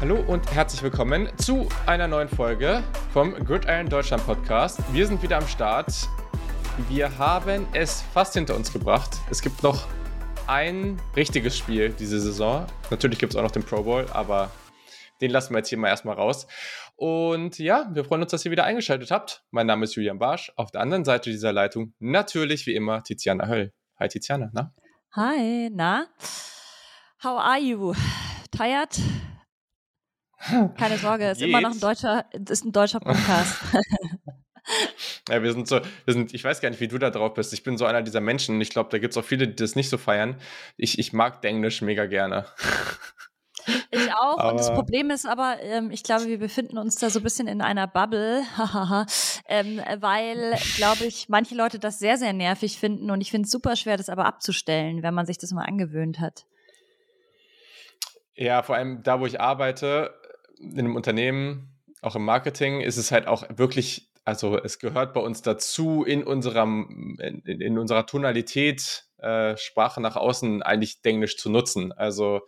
Hallo und herzlich willkommen zu einer neuen Folge vom Gridiron Deutschland Podcast. Wir sind wieder am Start. Wir haben es fast hinter uns gebracht. Es gibt noch ein richtiges Spiel diese Saison. Natürlich gibt es auch noch den Pro Bowl, aber den lassen wir jetzt hier mal erstmal raus. Und ja, wir freuen uns, dass ihr wieder eingeschaltet habt. Mein Name ist Julian Barsch. Auf der anderen Seite dieser Leitung natürlich wie immer Tiziana Höll. Hi Tiziana, na? Hi, na? How are you? Tired? Keine Sorge, ist immer noch ein deutscher, ist ein deutscher Podcast. ja, wir sind so, wir sind, ich weiß gar nicht, wie du da drauf bist. Ich bin so einer dieser Menschen. Ich glaube, da gibt es auch viele, die das nicht so feiern. Ich, ich mag Englisch mega gerne. Ich auch. Aber und das Problem ist aber, ähm, ich glaube, wir befinden uns da so ein bisschen in einer Bubble, ähm, weil, glaube ich, manche Leute das sehr, sehr nervig finden und ich finde es super schwer, das aber abzustellen, wenn man sich das mal angewöhnt hat. Ja, vor allem da, wo ich arbeite, in einem Unternehmen, auch im Marketing, ist es halt auch wirklich, also es gehört bei uns dazu, in, unserem, in, in unserer Tonalität äh, Sprache nach außen eigentlich Englisch zu nutzen. Also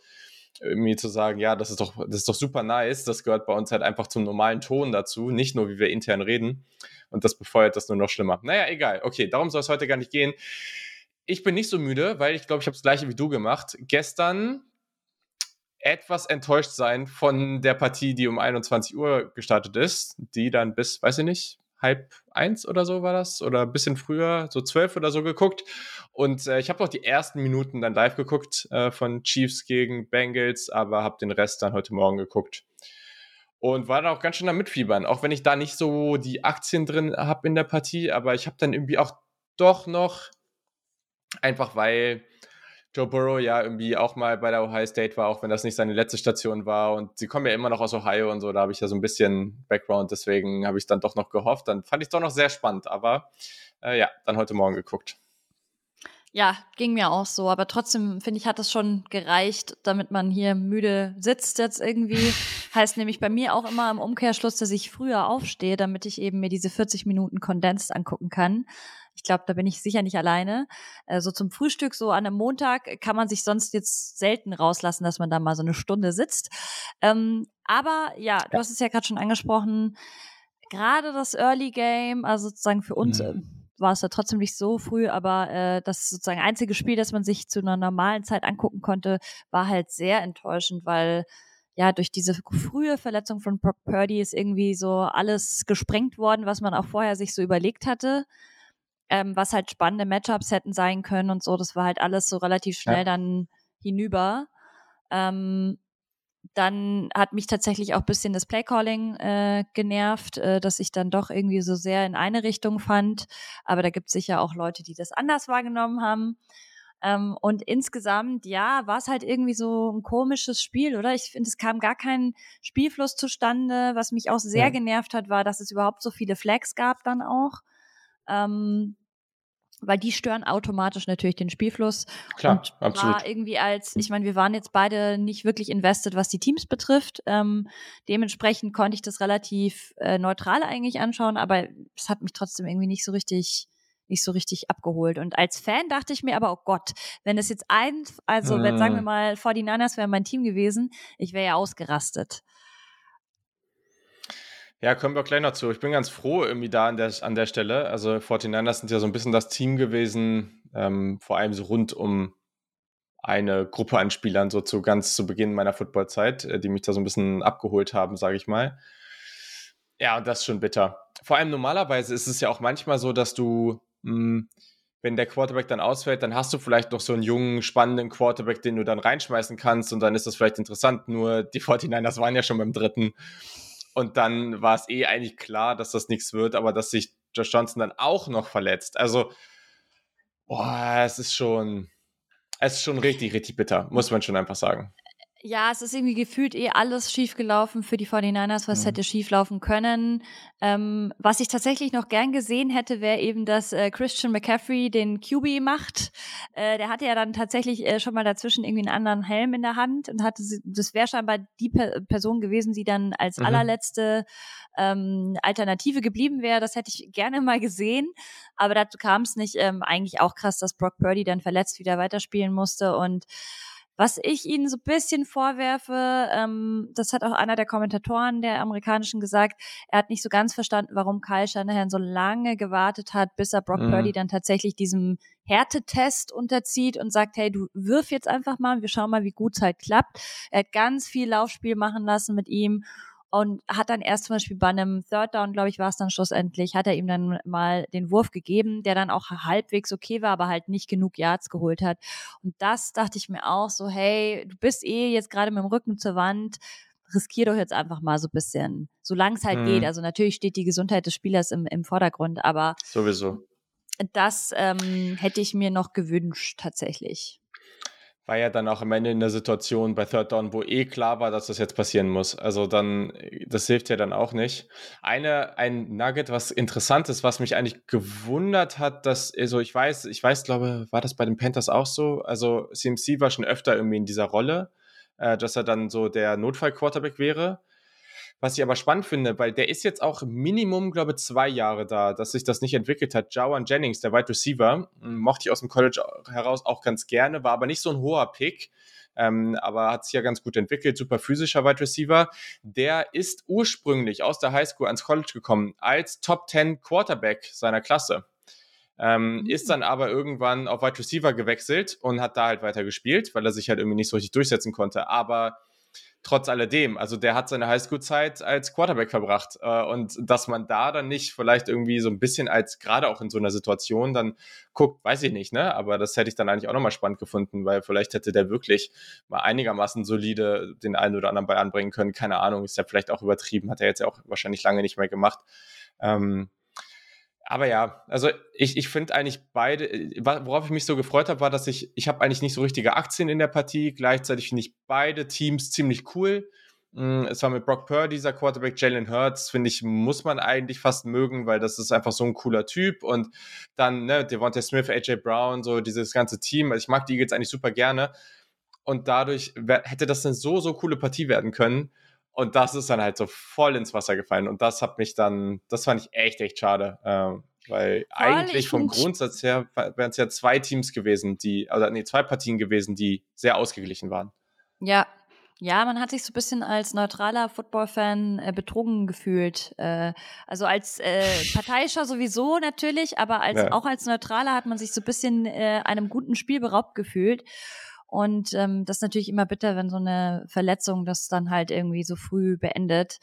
irgendwie zu sagen, ja, das ist doch, das ist doch super nice, das gehört bei uns halt einfach zum normalen Ton dazu, nicht nur wie wir intern reden. Und das befeuert das nur noch schlimmer. Naja, egal. Okay, darum soll es heute gar nicht gehen. Ich bin nicht so müde, weil ich glaube, ich habe das gleiche wie du gemacht. Gestern etwas enttäuscht sein von der Partie, die um 21 Uhr gestartet ist, die dann bis, weiß ich nicht, halb eins oder so war das oder ein bisschen früher, so zwölf oder so geguckt. Und äh, ich habe noch die ersten Minuten dann live geguckt äh, von Chiefs gegen Bengals, aber habe den Rest dann heute Morgen geguckt. Und war dann auch ganz schön am Mitfiebern, auch wenn ich da nicht so die Aktien drin habe in der Partie, aber ich habe dann irgendwie auch doch noch, einfach weil Joe Burrow ja irgendwie auch mal bei der Ohio State war, auch wenn das nicht seine letzte Station war. Und sie kommen ja immer noch aus Ohio und so, da habe ich ja so ein bisschen Background, deswegen habe ich dann doch noch gehofft. Dann fand ich es doch noch sehr spannend, aber äh, ja, dann heute Morgen geguckt. Ja, ging mir auch so, aber trotzdem finde ich, hat das schon gereicht, damit man hier müde sitzt jetzt irgendwie. heißt nämlich bei mir auch immer im Umkehrschluss, dass ich früher aufstehe, damit ich eben mir diese 40 Minuten Kondens angucken kann. Ich glaube, da bin ich sicher nicht alleine. Äh, so zum Frühstück, so an einem Montag, kann man sich sonst jetzt selten rauslassen, dass man da mal so eine Stunde sitzt. Ähm, aber ja, du hast es ja gerade schon angesprochen. Gerade das Early Game, also sozusagen für uns. Mhm. Äh, war es ja trotzdem nicht so früh, aber äh, das sozusagen einzige Spiel, das man sich zu einer normalen Zeit angucken konnte, war halt sehr enttäuschend, weil ja, durch diese frühe Verletzung von Brock Purdy ist irgendwie so alles gesprengt worden, was man auch vorher sich so überlegt hatte ähm, was halt spannende Matchups hätten sein können und so. Das war halt alles so relativ schnell ja. dann hinüber. Ähm, dann hat mich tatsächlich auch bisschen das Playcalling äh, genervt, äh, dass ich dann doch irgendwie so sehr in eine Richtung fand. Aber da gibt es sicher auch Leute, die das anders wahrgenommen haben. Ähm, und insgesamt, ja, war es halt irgendwie so ein komisches Spiel, oder? Ich finde, es kam gar kein Spielfluss zustande. Was mich auch sehr ja. genervt hat, war, dass es überhaupt so viele Flags gab dann auch ähm, weil die stören automatisch natürlich den Spielfluss. Klar, und absolut. War irgendwie als, ich meine, wir waren jetzt beide nicht wirklich invested, was die Teams betrifft. Ähm, dementsprechend konnte ich das relativ äh, neutral eigentlich anschauen, aber es hat mich trotzdem irgendwie nicht so richtig nicht so richtig abgeholt. Und als Fan dachte ich mir aber, oh Gott, wenn es jetzt ein, also wenn, sagen wir hm. mal, 49ers wäre mein Team gewesen, ich wäre ja ausgerastet. Ja, kommen wir gleich noch zu. Ich bin ganz froh irgendwie da an der, an der Stelle. Also 49ers sind ja so ein bisschen das Team gewesen, ähm, vor allem so rund um eine Gruppe an Spielern, so zu ganz zu Beginn meiner Footballzeit, äh, die mich da so ein bisschen abgeholt haben, sage ich mal. Ja, und das ist schon bitter. Vor allem normalerweise ist es ja auch manchmal so, dass du, mh, hm, wenn der Quarterback dann ausfällt, dann hast du vielleicht noch so einen jungen, spannenden Quarterback, den du dann reinschmeißen kannst und dann ist das vielleicht interessant. Nur die 49ers waren ja schon beim dritten. Und dann war es eh eigentlich klar, dass das nichts wird, aber dass sich Josh Johnson dann auch noch verletzt. Also, boah, es ist schon, es ist schon richtig, richtig bitter, muss man schon einfach sagen. Ja, es ist irgendwie gefühlt eh alles schiefgelaufen für die 49ers, was mhm. hätte schieflaufen können. Ähm, was ich tatsächlich noch gern gesehen hätte, wäre eben, dass äh, Christian McCaffrey den QB macht. Äh, der hatte ja dann tatsächlich äh, schon mal dazwischen irgendwie einen anderen Helm in der Hand und hatte, das wäre scheinbar die per Person gewesen, die dann als mhm. allerletzte ähm, Alternative geblieben wäre. Das hätte ich gerne mal gesehen, aber dazu kam es nicht. Ähm, eigentlich auch krass, dass Brock Purdy dann verletzt wieder weiterspielen musste und Was ich ihnen so ein bisschen vorwerfe, ähm, das hat auch einer der Kommentatoren der amerikanischen gesagt, er hat nicht so ganz verstanden, warum Kyle Shanahan so lange gewartet hat, bis er Brock mhm. Purdy dann tatsächlich diesem Härtetest unterzieht und sagt, hey, du wirf jetzt einfach mal, wir schauen mal, wie gut es halt klappt. Er hat ganz viel Laufspiel machen lassen mit ihm und hat dann erst zum Beispiel bei einem Third Down, glaube ich, war es dann schlussendlich, hat er ihm dann mal den Wurf gegeben, der dann auch halbwegs okay war, aber halt nicht genug Yards geholt hat. Und das dachte ich mir auch so, hey, du bist eh jetzt gerade mit dem Rücken zur Wand, riskier doch jetzt einfach mal so ein bisschen, solange es halt hm. geht. Also natürlich steht die Gesundheit des Spielers im, im Vordergrund, aber sowieso. Das ähm, hätte ich mir noch gewünscht, tatsächlich war ja dann auch am Ende in der Situation bei Third Down, wo eh klar war, dass das jetzt passieren muss. Also dann, das hilft ja dann auch nicht. Eine, ein Nugget, was interessant ist, was mich eigentlich gewundert hat, dass, also ich weiß, ich weiß, glaube, war das bei den Panthers auch so? Also CMC war schon öfter irgendwie in dieser Rolle, äh, dass er dann so der Notfall-Quarterback wäre. Was ich aber spannend finde, weil der ist jetzt auch Minimum, glaube ich, zwei Jahre da, dass sich das nicht entwickelt hat. Jawan Jennings, der Wide Receiver, mochte ich aus dem College heraus auch ganz gerne, war aber nicht so ein hoher Pick. Ähm, aber hat sich ja ganz gut entwickelt, super physischer Wide Receiver. Der ist ursprünglich aus der Highschool ans College gekommen als Top 10 Quarterback seiner Klasse. Ähm, mhm. Ist dann aber irgendwann auf Wide Receiver gewechselt und hat da halt weiter gespielt, weil er sich halt irgendwie nicht so richtig durchsetzen konnte. Aber trotz alledem, also der hat seine Highschool-Zeit als Quarterback verbracht äh, und dass man da dann nicht vielleicht irgendwie so ein bisschen als, gerade auch in so einer Situation dann guckt, weiß ich nicht, ne, aber das hätte ich dann eigentlich auch nochmal spannend gefunden, weil vielleicht hätte der wirklich mal einigermaßen solide den einen oder anderen Ball anbringen können, keine Ahnung, ist ja vielleicht auch übertrieben, hat er jetzt ja auch wahrscheinlich lange nicht mehr gemacht, ähm, aber ja, also ich, ich finde eigentlich beide, worauf ich mich so gefreut habe, war, dass ich, ich habe eigentlich nicht so richtige Aktien in der Partie. Gleichzeitig finde ich beide Teams ziemlich cool. Mm, es war mit Brock Purdy, dieser Quarterback, Jalen Hurts, finde ich, muss man eigentlich fast mögen, weil das ist einfach so ein cooler Typ. Und dann, ne, Devontae Smith, AJ Brown, so dieses ganze Team. Also ich mag die Eagles eigentlich super gerne. Und dadurch hätte das eine so, so coole Partie werden können. Und das ist dann halt so voll ins Wasser gefallen. Und das hat mich dann, das fand ich echt, echt schade. Ähm, weil voll, eigentlich vom Grundsatz her wären es ja zwei Teams gewesen, die, oder nee, zwei Partien gewesen, die sehr ausgeglichen waren. Ja, ja, man hat sich so ein bisschen als neutraler Football-Fan äh, betrogen gefühlt. Äh, also als äh, Parteiischer sowieso natürlich, aber als, ja. auch als Neutraler hat man sich so ein bisschen äh, einem guten Spiel beraubt gefühlt. Und ähm, das ist natürlich immer bitter, wenn so eine Verletzung das dann halt irgendwie so früh beendet.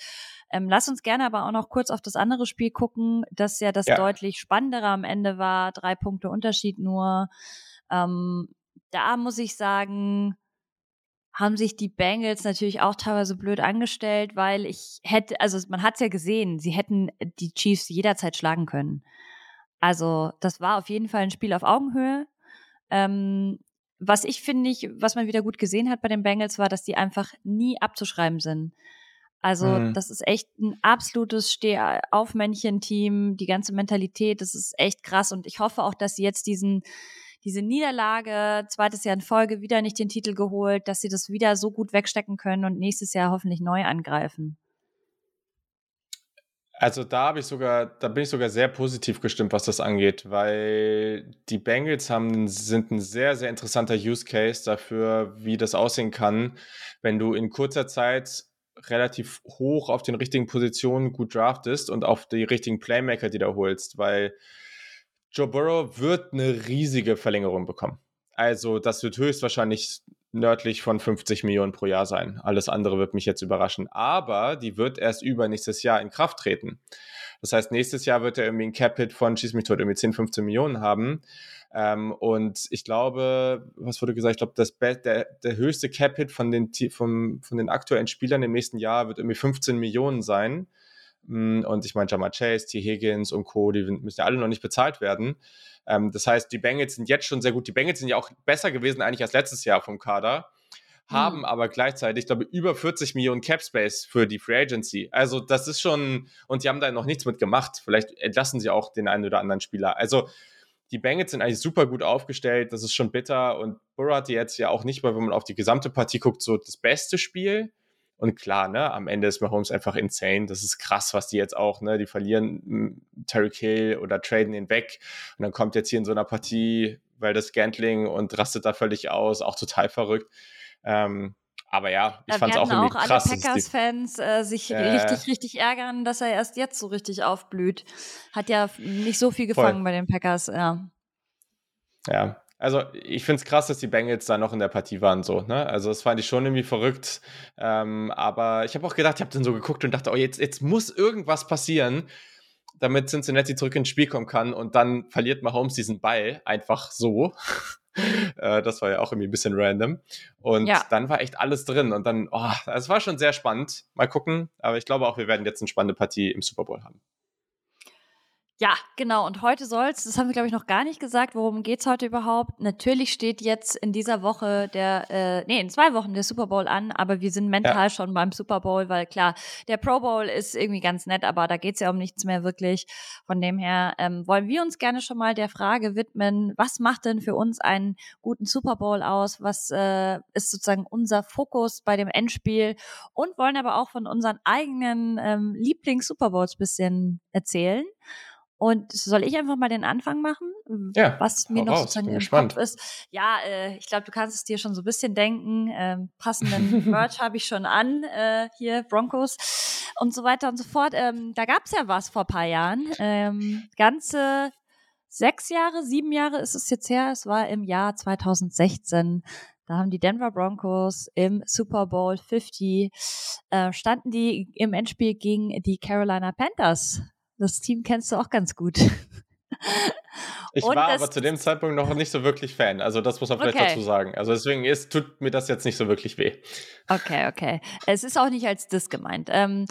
Ähm, lass uns gerne aber auch noch kurz auf das andere Spiel gucken, das ja das ja. deutlich spannendere am Ende war. Drei Punkte Unterschied nur. Ähm, da muss ich sagen, haben sich die Bengals natürlich auch teilweise blöd angestellt, weil ich hätte, also man hat es ja gesehen, sie hätten die Chiefs jederzeit schlagen können. Also das war auf jeden Fall ein Spiel auf Augenhöhe. Ähm, was ich finde, ich, was man wieder gut gesehen hat bei den Bengals, war, dass die einfach nie abzuschreiben sind. Also mhm. das ist echt ein absolutes Stehaufmännchen-Team, die ganze Mentalität, das ist echt krass und ich hoffe auch, dass sie jetzt diesen diese Niederlage, zweites Jahr in Folge, wieder nicht den Titel geholt, dass sie das wieder so gut wegstecken können und nächstes Jahr hoffentlich neu angreifen. Also da habe ich sogar, da bin ich sogar sehr positiv gestimmt, was das angeht, weil die Bengals haben, sind ein sehr, sehr interessanter Use Case dafür, wie das aussehen kann, wenn du in kurzer Zeit relativ hoch auf den richtigen Positionen gut draftest und auf die richtigen Playmaker, die da holst, weil Joe Burrow wird eine riesige Verlängerung bekommen. Also das wird höchstwahrscheinlich nördlich von 50 Millionen pro Jahr sein. Alles andere wird mich jetzt überraschen. Aber die wird erst übernächstes Jahr in Kraft treten. Das heißt, nächstes Jahr wird er irgendwie ein Cap-Hit von, schieß mich tot, irgendwie 10, 15 Millionen haben. Ähm, und ich glaube, was wurde gesagt? Ich glaube, das der, der höchste Cap-Hit von den, vom, von den aktuellen Spielern im nächsten Jahr wird irgendwie 15 Millionen sein. Mm, und ich meine, Jamal Chase, T. Higgins und Co., die müssen ja alle noch nicht bezahlt werden. Ähm, das heißt, die Bengals sind jetzt schon sehr gut. Die Bengals sind ja auch besser gewesen eigentlich als letztes Jahr vom Kader, haben mhm. aber gleichzeitig, glaube ich, über 40 Millionen Cap Space für die Free Agency. Also das ist schon, und die haben da noch nichts mit gemacht. Vielleicht entlassen sie auch den einen oder anderen Spieler. Also die Bengals sind eigentlich super gut aufgestellt, das ist schon bitter und Burrow hatte jetzt ja auch nicht mal, wenn man auf die gesamte Partie guckt, so das beste Spiel. Und klar, ne, am Ende ist Mahomes einfach insane. Das ist krass, was die jetzt auch, ne, die verlieren hm, Terry Hill oder traden ihn weg. Und dann kommt jetzt hier in so einer Partie, weil das Gantling und rastet da völlig aus, auch total verrückt. Ähm, aber ja, ich fand es auch irgendwie auch krass. alle Packers-Fans äh, sich äh, richtig, richtig ärgern, dass er erst jetzt so richtig aufblüht. Hat ja nicht so viel gefangen voll. bei den Packers, ja. Ja, also ich finde es krass, dass die Bengals da noch in der Partie waren, so, ne? Also das fand ich schon irgendwie verrückt. Ähm, aber ich habe auch gedacht, ich habe dann so geguckt und dachte, oh, jetzt, jetzt muss irgendwas passieren, damit Cincinnati zurück ins Spiel kommen kann und dann verliert Mahomes diesen Ball einfach so. äh, das war ja auch irgendwie ein bisschen random. Und ja. dann war echt alles drin. Und dann, oh, es war schon sehr spannend. Mal gucken. Aber ich glaube auch, wir werden jetzt eine spannende Partie im Super Bowl haben. Ja, genau. Und heute soll's, das haben wir, glaube ich, noch gar nicht gesagt, worum geht's heute überhaupt? Natürlich steht jetzt in dieser Woche der, äh, nee, in zwei Wochen der Super Bowl an, aber wir sind mental ja. schon beim Super Bowl, weil klar, der Pro Bowl ist irgendwie ganz nett, aber da geht's ja um nichts mehr wirklich. Von dem her ähm, wollen wir uns gerne schon mal der Frage widmen, was macht denn für uns einen guten Super Bowl aus? Was äh, ist sozusagen unser Fokus bei dem Endspiel? Und wollen aber auch von unseren eigenen ähm, Lieblings-Super Bowls bisschen erzählen. Und soll ich einfach mal den Anfang machen? Ja. Was mir noch sozusagen im Kopf ist. Ja, äh, ich glaube, du kannst es dir schon so ein bisschen denken. Ähm, passenden Merch habe ich schon an, äh, hier Broncos und so weiter und so fort. Ähm, da gab es ja was vor ein paar Jahren. Ähm, ganze sechs Jahre, sieben Jahre ist es jetzt her. Es war im Jahr 2016. Da haben die Denver Broncos im Super Bowl 50 äh, standen die im Endspiel gegen die Carolina Panthers das Team kennst du auch ganz gut. Ich und war aber zu dem Zeitpunkt noch nicht so wirklich Fan. Also das muss man vielleicht okay. dazu sagen. Also deswegen ist, tut mir das jetzt nicht so wirklich weh. Okay, okay. Es ist auch nicht als das gemeint. Ähm,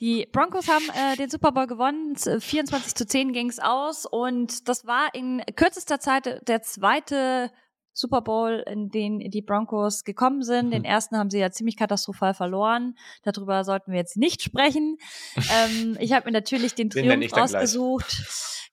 die Broncos haben äh, den Super Bowl gewonnen. 24 zu 10 ging es aus. Und das war in kürzester Zeit der zweite Super Bowl, in den die Broncos gekommen sind. Den mhm. ersten haben sie ja ziemlich katastrophal verloren. Darüber sollten wir jetzt nicht sprechen. ähm, ich habe mir natürlich den Triumph ausgesucht.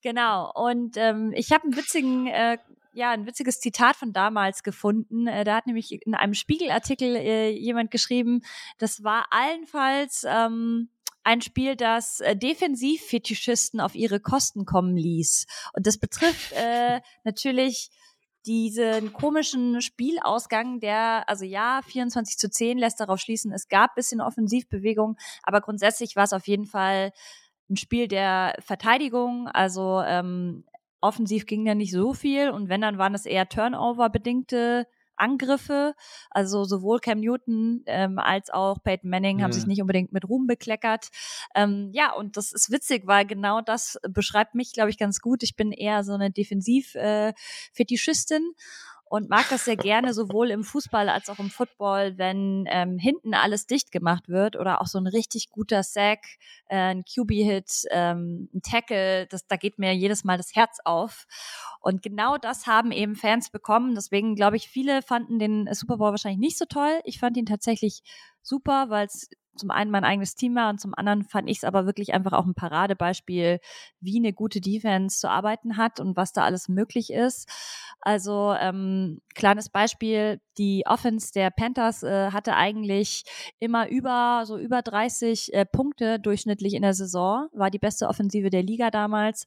Genau. Und ähm, ich habe einen witzigen äh, ja, ein witziges Zitat von damals gefunden. Äh, da hat nämlich in einem Spiegelartikel äh, jemand geschrieben, das war allenfalls ähm, ein Spiel, das äh, Defensivfetischisten auf ihre Kosten kommen ließ. Und das betrifft äh, natürlich diesen komischen Spielausgang, der, also ja, 24 zu 10 lässt darauf schließen, es gab bisschen Offensivbewegung, aber grundsätzlich war es auf jeden Fall ein Spiel der Verteidigung, also ähm, offensiv ging da nicht so viel und wenn, dann waren es eher Turnover-bedingte Angriffe. Also sowohl Cam Newton ähm, als auch Peyton Manning mhm. haben sich nicht unbedingt mit Ruhm bekleckert. Ähm, ja, und das ist witzig, weil genau das beschreibt mich, glaube ich, ganz gut. Ich bin eher so eine Defensiv-Fetischistin. Äh, und mag das sehr gerne, sowohl im Fußball als auch im Football, wenn ähm, hinten alles dicht gemacht wird oder auch so ein richtig guter Sack, äh, ein QB-Hit, ähm, ein Tackle, das, da geht mir jedes Mal das Herz auf. Und genau das haben eben Fans bekommen. Deswegen glaube ich, viele fanden den Super Bowl wahrscheinlich nicht so toll. Ich fand ihn tatsächlich super, weil es zum einen mein eigenes Team war und zum anderen fand ich es aber wirklich einfach auch ein Paradebeispiel, wie eine gute Defense zu arbeiten hat und was da alles möglich ist. Also ähm, kleines Beispiel, die Offense der Panthers äh, hatte eigentlich immer über so über 30 äh, Punkte durchschnittlich in der Saison, war die beste Offensive der Liga damals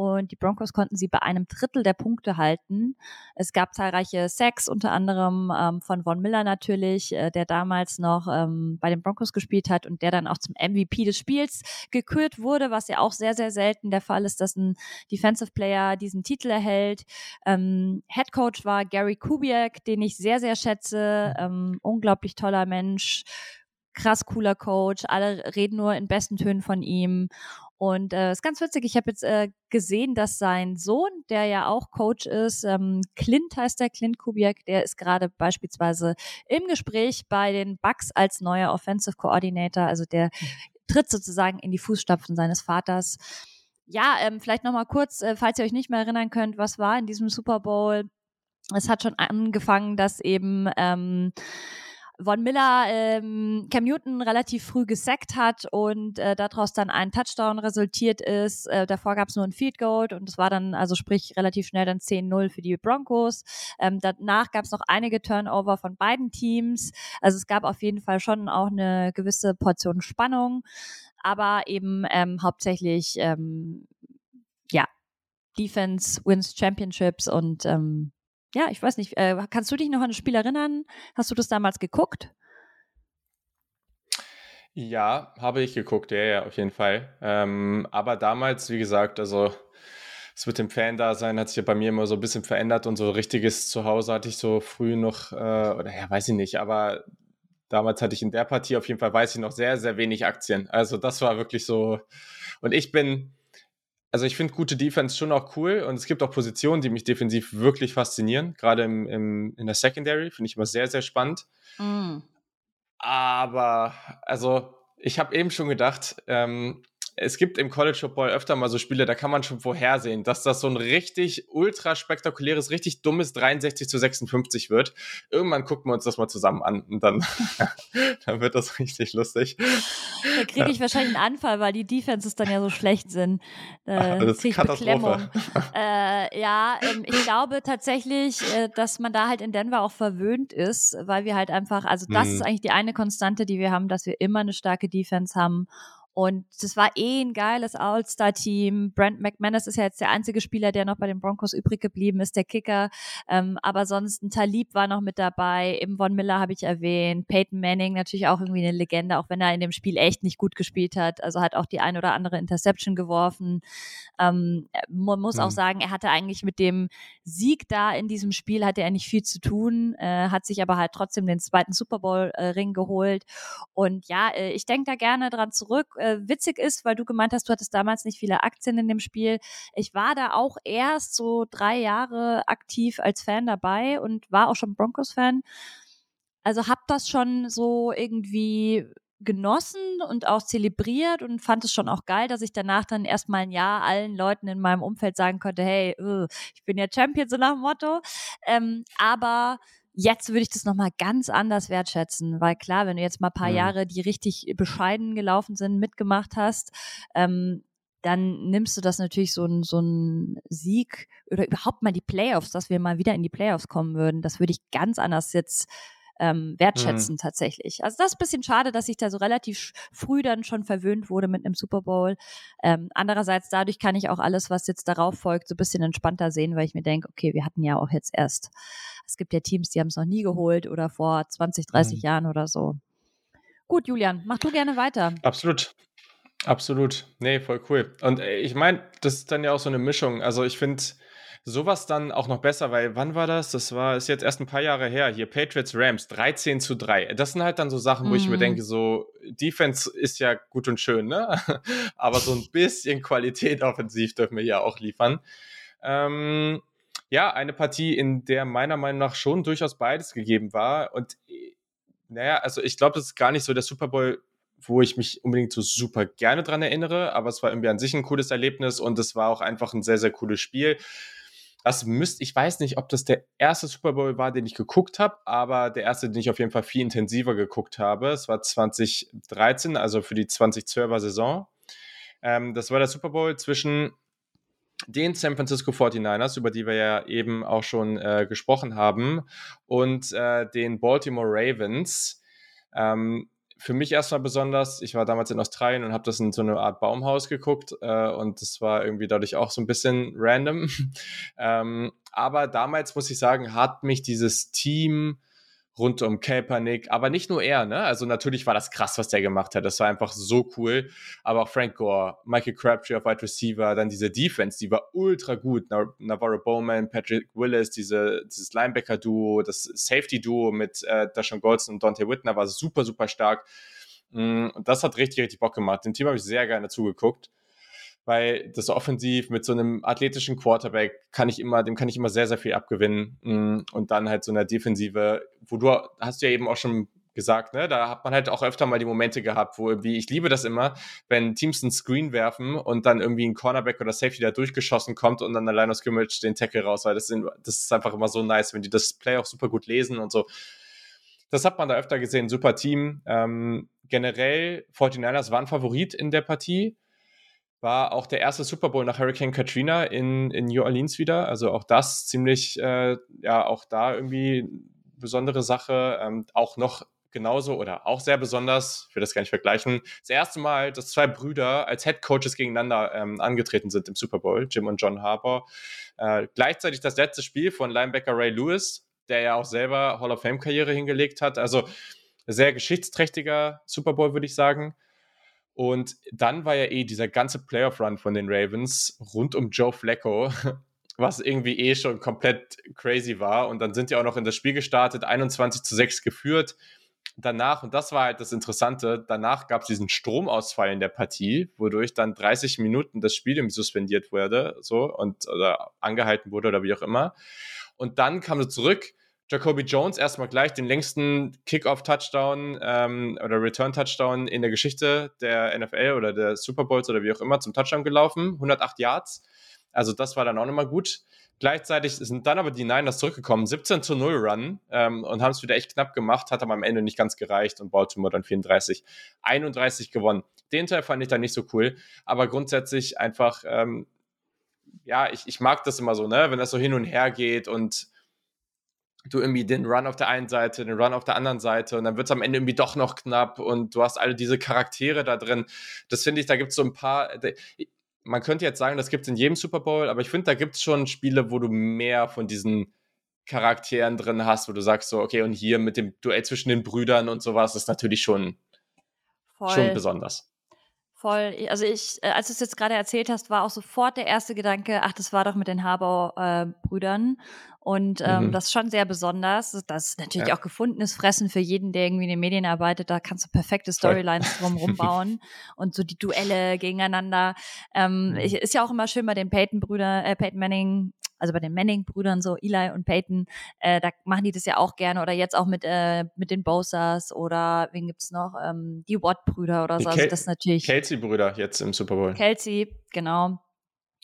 und die Broncos konnten sie bei einem Drittel der Punkte halten. Es gab zahlreiche Sacks, unter anderem ähm, von Von Miller natürlich, äh, der damals noch ähm, bei den Broncos gespielt hat und der dann auch zum MVP des Spiels gekürt wurde, was ja auch sehr, sehr selten der Fall ist, dass ein Defensive Player diesen Titel erhält. Ähm, Head Coach war Gary Kubiak, den ich sehr, sehr schätze. Ähm, unglaublich toller Mensch krass cooler Coach, alle reden nur in besten Tönen von ihm. Und äh, ist ganz witzig, ich habe jetzt äh, gesehen, dass sein Sohn, der ja auch Coach ist, ähm, Clint heißt der, Clint Kubiak, der ist gerade beispielsweise im Gespräch bei den Bucks als neuer Offensive Coordinator. Also der tritt sozusagen in die Fußstapfen seines Vaters. Ja, ähm, vielleicht nochmal kurz, äh, falls ihr euch nicht mehr erinnern könnt, was war in diesem Super Bowl. Es hat schon angefangen, dass eben ähm, Von Miller ähm, Cam Newton relativ früh gesackt hat und äh, daraus dann ein Touchdown resultiert ist. Äh, davor gab es nur ein Field Goal und es war dann also sprich relativ schnell dann 10-0 für die Broncos. Ähm, danach gab es noch einige Turnover von beiden Teams. Also es gab auf jeden Fall schon auch eine gewisse Portion Spannung, aber eben ähm, hauptsächlich ähm, ja Defense wins Championships und ähm, ja, ich weiß nicht, äh, kannst du dich noch an das Spiel erinnern? Hast du das damals geguckt? Ja, habe ich geguckt, ja, ja, auf jeden Fall. Ähm, aber damals, wie gesagt, also das mit dem Fan-Dasein hat sich ja bei mir immer so ein bisschen verändert und so richtiges Zuhause hatte ich so früh noch, äh, oder ja, weiß ich nicht, aber damals hatte ich in der Partie auf jeden Fall, weiß ich noch, sehr, sehr wenig Aktien. Also das war wirklich so. Und ich bin, also ich finde gute Defense schon auch cool und es gibt auch Positionen, die mich defensiv wirklich faszinieren. Gerade im, im, in der Secondary finde ich immer sehr, sehr spannend. Mm. Aber, also ich habe eben schon gedacht, ähm, es gibt im College Football öfter mal so Spiele, da kann man schon vorhersehen, dass das so ein richtig ultra spektakuläres, richtig dummes 63 zu 56 wird. Irgendwann gucken wir uns das mal zusammen an und dann, dann wird das richtig lustig. Da kriege ich wahrscheinlich einen Anfall, weil die Defenses dann ja so schlecht sind. Äh, das ist Beklemmung. Äh, ja, ähm, ich glaube tatsächlich, äh, dass man da halt in Denver auch verwöhnt ist, weil wir halt einfach, also das hm. ist eigentlich die eine Konstante, die wir haben, dass wir immer eine starke Defense haben und das war eh ein geiles All-Star-Team. Brent McManus ist ja jetzt der einzige Spieler, der noch bei den Broncos übrig geblieben ist, der Kicker. Ähm, aber sonst ein Talib war noch mit dabei. Eben Von Miller habe ich erwähnt. Peyton Manning natürlich auch irgendwie eine Legende, auch wenn er in dem Spiel echt nicht gut gespielt hat. Also hat auch die ein oder andere Interception geworfen. Ähm, man muss mhm. auch sagen, er hatte eigentlich mit dem Sieg da in diesem Spiel hatte er nicht viel zu tun, äh, hat sich aber halt trotzdem den zweiten Super Bowl-Ring äh, geholt. Und ja, äh, ich denke da gerne dran zurück äh, witzig ist, weil du gemeint hast, du hattest damals nicht viele Aktien in dem Spiel. Ich war da auch erst so drei Jahre aktiv als Fan dabei und war auch schon Broncos-Fan. Also hab das schon so irgendwie genossen und auch zelebriert und fand es schon auch geil, dass ich danach dann erstmal ein Jahr allen Leuten in meinem Umfeld sagen konnte, hey, uh, ich bin ja Champion, so nach dem Motto. Ähm, aber Jetzt würde ich das nochmal ganz anders wertschätzen, weil klar, wenn du jetzt mal ein paar mhm. Jahre, die richtig bescheiden gelaufen sind, mitgemacht hast, ähm, dann nimmst du das natürlich so ein, so ein Sieg oder überhaupt mal die Playoffs, dass wir mal wieder in die Playoffs kommen würden. Das würde ich ganz anders jetzt ähm, wertschätzen mhm. tatsächlich. Also das ist ein bisschen schade, dass ich da so relativ früh dann schon verwöhnt wurde mit einem Super Bowl. Ähm, andererseits dadurch kann ich auch alles, was jetzt darauf folgt, so ein bisschen entspannter sehen, weil ich mir denke, okay, wir hatten ja auch jetzt erst, es gibt ja Teams, die haben es noch nie geholt oder vor 20, 30 mhm. Jahren oder so. Gut, Julian, mach du gerne weiter. Absolut. Absolut. Nee, voll cool. Und äh, ich meine, das ist dann ja auch so eine Mischung. Also ich finde, sowas dann auch noch besser, weil wann war das? Das war, ist jetzt erst ein paar Jahre her. Hier Patriots Rams 13 zu 3. Das sind halt dann so Sachen, wo mhm. ich mir mhm. denke, so, Defense ist ja gut und schön, ne? Aber so ein bisschen Qualität offensiv dürfen wir ja auch liefern. Ähm, ja, eine Partie, in der meiner Meinung nach schon durchaus beides gegeben war. Und naja, also ich glaube, das ist gar nicht so der Super Bowl, wo ich mich unbedingt so super gerne dran erinnere, aber es war irgendwie an sich ein cooles Erlebnis und es war auch einfach ein sehr, sehr cooles Spiel das müsste, ich weiß nicht, ob das der erste Super Bowl war, den ich geguckt habe, aber der erste, den ich auf jeden Fall viel intensiver geguckt habe. Es war 2013, also für die 2012er Saison. Ähm, das war der Super Bowl zwischen den San Francisco 49ers, über die wir ja eben auch schon äh, gesprochen haben, und äh, den Baltimore Ravens. Ähm, für mich erstmal besonders, ich war damals in Australien und habe das in so eine Art Baumhaus geguckt äh, und das war irgendwie dadurch auch so ein bisschen random. ähm, aber damals muss ich sagen, hat mich dieses Team rund um Kaepernick, aber nicht nur er, ne? Also natürlich war das krass, was der gemacht hat. Das war einfach so cool. Aber auch Frank Gore, Michael Crabtree auf Wide Receiver, dann diese Defense, die war ultra gut. Navarro Bowman, Patrick Willis, diese, dieses Linebacker-Duo, das Safety-Duo mit äh, Dashawn Goldson und Dante Whitner war super, super stark. Mm, und das hat richtig, richtig Bock gemacht. Dem Team habe ich sehr gerne zugeguckt weil das Offensiv mit so einem athletischen Quarterback kann ich immer, dem kann ich immer sehr, sehr viel abgewinnen. Mm, und dann halt so eine Defensive, wo du hast ja eben auch schon gesagt, ne? Da hat man halt auch öfter mal die Momente gehabt, wo irgendwie, ich liebe das immer, wenn Teams einen Screen werfen und dann irgendwie ein Cornerback oder Safety da durchgeschossen kommt und dann der Line of den Tackle raus, weil das, sind, das ist einfach immer so nice, wenn die das Play auch super gut lesen und so. Das hat man da öfter gesehen, super Team. Ähm, generell, 49ers waren Favorit in der Partie war auch der erste Super Bowl nach Hurricane Katrina in, in New Orleans wieder. Also auch das ziemlich, äh, ja, auch da irgendwie besondere Sache. Ähm, auch noch genauso oder auch sehr besonders, ich will das gar nicht vergleichen, das erste Mal, dass zwei Brüder als Head Coaches gegeneinander ähm, angetreten sind im Super Bowl, Jim und John Harbour. Äh, gleichzeitig das letzte Spiel von Linebacker Ray Lewis, der ja auch selber Hall of Fame-Karriere hingelegt hat. Also sehr geschichtsträchtiger Super Bowl, würde ich sagen. Und dann war ja eh dieser ganze Playoff-Run von den Ravens rund um Joe Flacco, was irgendwie eh schon komplett crazy war. Und dann sind die auch noch in das Spiel gestartet, 21 zu 6 geführt. Danach, und das war halt das Interessante, danach gab es diesen Stromausfall in der Partie, wodurch dann 30 Minuten das Spiel suspendiert wurde, so, und oder angehalten wurde oder wie auch immer. Und dann kam sie zurück Jacoby Jones erstmal gleich den längsten Kickoff-Touchdown ähm, oder Return-Touchdown in der Geschichte der NFL oder der Super Bowls oder wie auch immer zum Touchdown gelaufen. 108 Yards. Also das war dann auch nochmal gut. Gleichzeitig sind dann aber die Niners zurückgekommen, 17 zu 0 Run ähm, und haben es wieder echt knapp gemacht, hat aber am Ende nicht ganz gereicht und Baltimore dann 34, 31 gewonnen. Den Teil fand ich dann nicht so cool, aber grundsätzlich einfach, ähm, ja, ich, ich mag das immer so, ne, wenn das so hin und her geht und du irgendwie den Run auf der einen Seite, den Run auf der anderen Seite und dann wird es am Ende irgendwie doch noch knapp und du hast alle diese Charaktere da drin. Das finde ich, da gibt es so ein paar. Man könnte jetzt sagen, das gibt es in jedem Super Bowl, aber ich finde, da gibt es schon Spiele, wo du mehr von diesen Charakteren drin hast, wo du sagst so, okay, und hier mit dem Duell zwischen den Brüdern und sowas ist natürlich schon, schon besonders. Voll. Also ich, äh, als du es jetzt gerade erzählt hast, war auch sofort der erste Gedanke, ach, das war doch mit den Habau-Brüdern. Äh, und ähm, mhm. das ist schon sehr besonders. Das ist natürlich ja. auch gefundenes Fressen für jeden, der irgendwie in den Medien arbeitet. Da kannst du perfekte Storylines drumherum bauen und so die Duelle gegeneinander. Ähm, mhm. Ist ja auch immer schön bei den Peyton-Brüdern, äh, Peyton Manning, also bei den Manning-Brüdern, so Eli und Peyton, äh, da machen die das ja auch gerne. Oder jetzt auch mit, äh, mit den Bosas oder wen gibt's noch? Ähm, die Watt-Brüder oder so. Also das natürlich. Kelsey-Brüder jetzt im Super Bowl. Kelsey, genau.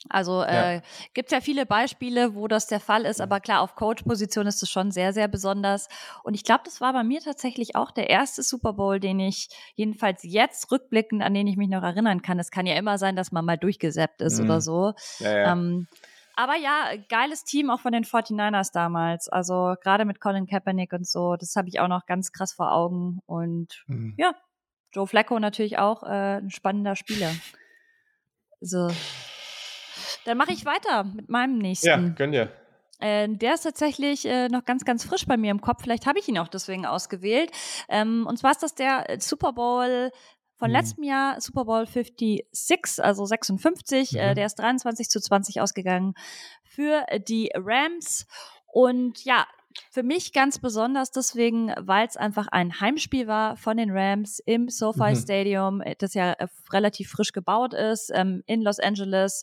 Also äh, ja. gibt ja viele Beispiele, wo das der Fall ist, aber klar, auf Coach-Position ist es schon sehr, sehr besonders. Und ich glaube, das war bei mir tatsächlich auch der erste Super Bowl, den ich jedenfalls jetzt rückblickend, an den ich mich noch erinnern kann. Es kann ja immer sein, dass man mal durchgesäppt ist mhm. oder so. Ja, ja. Ähm, aber ja, geiles Team auch von den 49ers damals. Also gerade mit Colin Kaepernick und so, das habe ich auch noch ganz krass vor Augen. Und mhm. ja, Joe Flacco natürlich auch äh, ein spannender Spieler. So. Dann mache ich weiter mit meinem nächsten. Ja, gönn dir. Äh, der ist tatsächlich äh, noch ganz, ganz frisch bei mir im Kopf. Vielleicht habe ich ihn auch deswegen ausgewählt. Ähm, und zwar ist das der äh, Super Bowl von mhm. letztem Jahr, Super Bowl 56, also 56. Mhm. Äh, der ist 23 zu 20 ausgegangen für die Rams. Und ja, für mich ganz besonders deswegen, weil es einfach ein Heimspiel war von den Rams im SoFi mhm. Stadium, das ja äh, relativ frisch gebaut ist, ähm, in Los Angeles.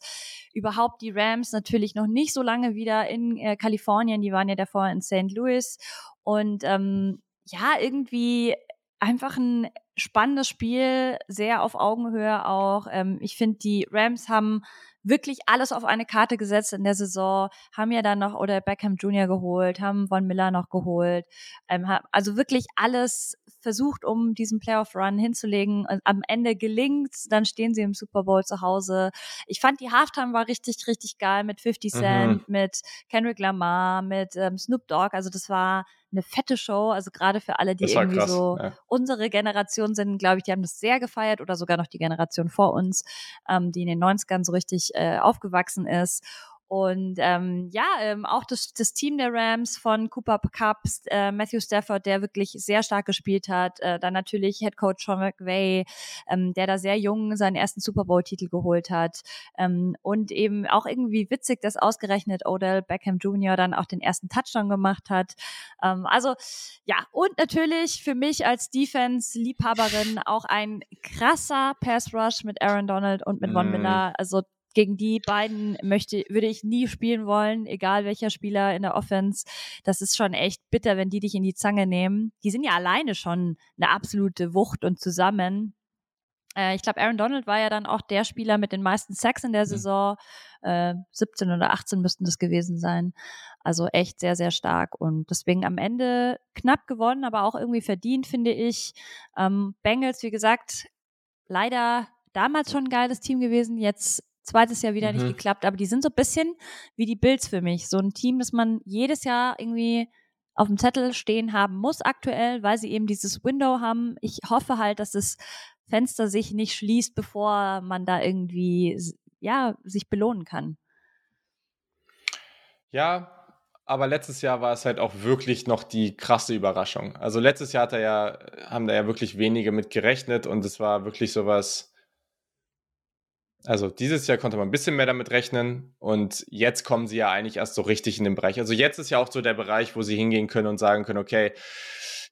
Überhaupt die Rams natürlich noch nicht so lange wieder in äh, Kalifornien, die waren ja davor in St. Louis. Und ähm, ja, irgendwie einfach ein spannendes Spiel, sehr auf Augenhöhe auch. Ähm, ich finde, die Rams haben wirklich alles auf eine Karte gesetzt in der Saison, haben ja dann noch oder Beckham Jr. geholt, haben Von Miller noch geholt, ähm, also wirklich alles versucht, um diesen Playoff-Run hinzulegen. Und am Ende gelingt dann stehen sie im Super Bowl zu Hause. Ich fand, die Halftime war richtig, richtig geil mit 50 Cent, mhm. mit Kendrick Lamar, mit ähm, Snoop Dogg. Also das war eine fette Show. Also gerade für alle, die irgendwie krass, so ja. unsere Generation sind, glaube ich, die haben das sehr gefeiert oder sogar noch die Generation vor uns, ähm, die in den 90ern so richtig äh, aufgewachsen ist. Und ähm, ja, ähm, auch das, das Team der Rams von Cooper Cups, äh, Matthew Stafford, der wirklich sehr stark gespielt hat. Äh, dann natürlich Head Coach Sean McVay, ähm, der da sehr jung seinen ersten Super Bowl-Titel geholt hat. Ähm, und eben auch irgendwie witzig, dass ausgerechnet Odell Beckham Jr. dann auch den ersten Touchdown gemacht hat. Ähm, also ja, und natürlich für mich als Defense-Liebhaberin auch ein krasser Pass-Rush mit Aaron Donald und mit Von mm. Miller. Also gegen die beiden möchte, würde ich nie spielen wollen, egal welcher Spieler in der Offense. Das ist schon echt bitter, wenn die dich in die Zange nehmen. Die sind ja alleine schon eine absolute Wucht und zusammen. Äh, ich glaube, Aaron Donald war ja dann auch der Spieler mit den meisten Sacks in der mhm. Saison. Äh, 17 oder 18 müssten das gewesen sein. Also echt sehr, sehr stark. Und deswegen am Ende knapp gewonnen, aber auch irgendwie verdient, finde ich. Ähm, Bengals, wie gesagt, leider damals schon ein geiles Team gewesen. Jetzt zweites Jahr wieder mhm. nicht geklappt, aber die sind so ein bisschen wie die Bills für mich. So ein Team, das man jedes Jahr irgendwie auf dem Zettel stehen haben muss aktuell, weil sie eben dieses Window haben. Ich hoffe halt, dass das Fenster sich nicht schließt, bevor man da irgendwie ja sich belohnen kann. Ja, aber letztes Jahr war es halt auch wirklich noch die krasse Überraschung. Also letztes Jahr hat er ja, haben da ja wirklich wenige mit gerechnet und es war wirklich sowas. Also dieses Jahr konnte man ein bisschen mehr damit rechnen und jetzt kommen sie ja eigentlich erst so richtig in den Bereich. Also jetzt ist ja auch so der Bereich, wo sie hingehen können und sagen können, okay,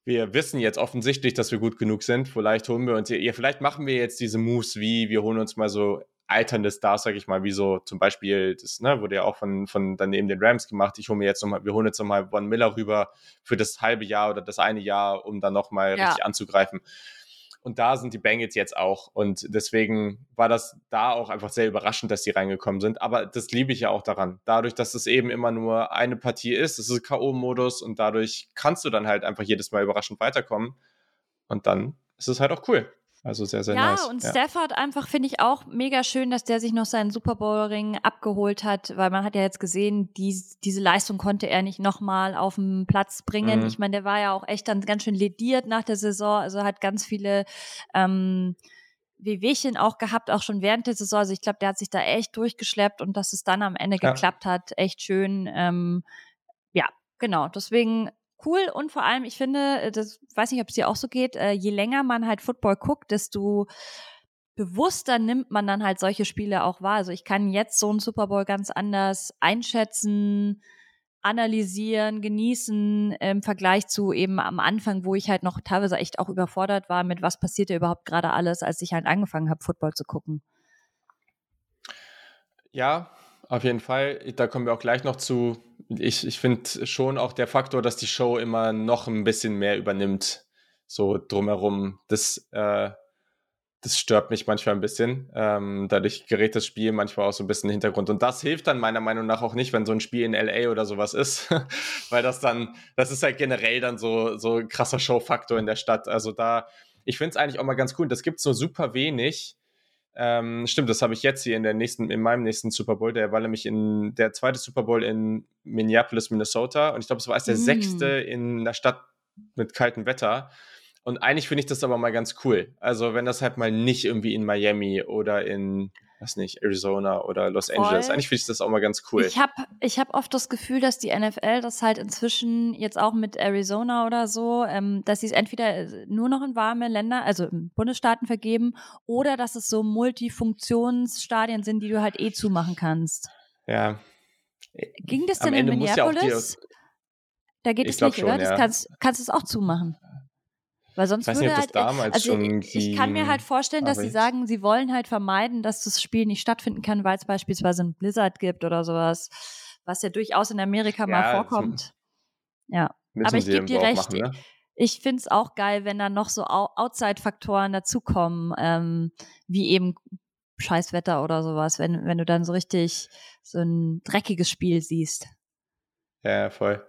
wir wissen jetzt offensichtlich, dass wir gut genug sind. Vielleicht holen wir uns hier, vielleicht machen wir jetzt diese Moves wie, wir holen uns mal so alternde Stars, sag ich mal, wie so zum Beispiel, das ne, wurde ja auch von, von daneben den Rams gemacht. Ich hole mir jetzt nochmal, wir holen jetzt nochmal Von Miller rüber für das halbe Jahr oder das eine Jahr, um dann nochmal ja. richtig anzugreifen. Und da sind die Bengals jetzt auch. Und deswegen war das da auch einfach sehr überraschend, dass die reingekommen sind. Aber das liebe ich ja auch daran. Dadurch, dass es eben immer nur eine Partie ist, es ist K.O.-Modus und dadurch kannst du dann halt einfach jedes Mal überraschend weiterkommen. Und dann ist es halt auch cool. Also sehr, sehr ja, nice. Und ja, und Stafford einfach finde ich auch mega schön, dass der sich noch seinen Super Bowl-Ring abgeholt hat, weil man hat ja jetzt gesehen, die, diese Leistung konnte er nicht nochmal auf den Platz bringen. Mhm. Ich meine, der war ja auch echt dann ganz schön lediert nach der Saison, also hat ganz viele ähm, Wehwehchen auch gehabt, auch schon während der Saison. Also ich glaube, der hat sich da echt durchgeschleppt und dass es dann am Ende ja. geklappt hat, echt schön. Ähm, ja, genau. Deswegen cool und vor allem, ich finde, äh, das weiß nicht, ob es dir auch so geht, äh, je länger man halt Football guckt, desto bewusster nimmt man dann halt solche Spiele auch wahr. Also ich kann jetzt so einen Super Bowl ganz anders einschätzen, analysieren, genießen im Vergleich zu eben am Anfang, wo ich halt noch teilweise echt auch überfordert war mit was passiert ja überhaupt gerade alles, als ich halt angefangen habe, Football zu gucken. Ja, auf jeden Fall. Da kommen wir auch gleich noch zu. Ich, ich finde schon auch der Faktor, dass die Show immer noch ein bisschen mehr übernimmt, so drumherum. Das, äh, das stört mich manchmal ein bisschen. Ähm, dadurch gerät das Spiel manchmal auch so ein bisschen in den Hintergrund. Und das hilft dann meiner Meinung nach auch nicht, wenn so ein Spiel in LA oder sowas ist. Weil das dann, das ist halt generell dann so, so ein krasser Showfaktor in der Stadt. Also da, ich finde es eigentlich auch mal ganz cool. Das gibt es nur super wenig ähm, stimmt, das habe ich jetzt hier in der nächsten, in meinem nächsten Super Bowl. Der war nämlich in der zweite Super Bowl in Minneapolis, Minnesota. Und ich glaube, es war erst der mm. sechste in einer Stadt mit kaltem Wetter. Und eigentlich finde ich das aber mal ganz cool. Also, wenn das halt mal nicht irgendwie in Miami oder in weiß nicht, Arizona oder Los Voll. Angeles. Eigentlich finde ich das auch mal ganz cool. Ich habe ich hab oft das Gefühl, dass die NFL das halt inzwischen jetzt auch mit Arizona oder so, ähm, dass sie es entweder äh, nur noch in warme Länder, also in Bundesstaaten vergeben, oder dass es so Multifunktionsstadien sind, die du halt eh zumachen kannst. Ja. Ging das denn in Minneapolis? Ja da geht es nicht, schon, oder? Das kannst, kannst du es auch zumachen. Weil sonst ich weiß würde nicht, ob das halt, damals also schon ich, ich kann mir halt vorstellen, dass sie sagen, sie wollen halt vermeiden, dass das Spiel nicht stattfinden kann, weil es beispielsweise ein Blizzard gibt oder sowas, was ja durchaus in Amerika ja, mal vorkommt. Ja, aber ich gebe dir recht. Machen, ne? Ich finde es auch geil, wenn dann noch so Outside-Faktoren dazukommen, ähm, wie eben Scheißwetter oder sowas, wenn, wenn du dann so richtig so ein dreckiges Spiel siehst. Ja, voll.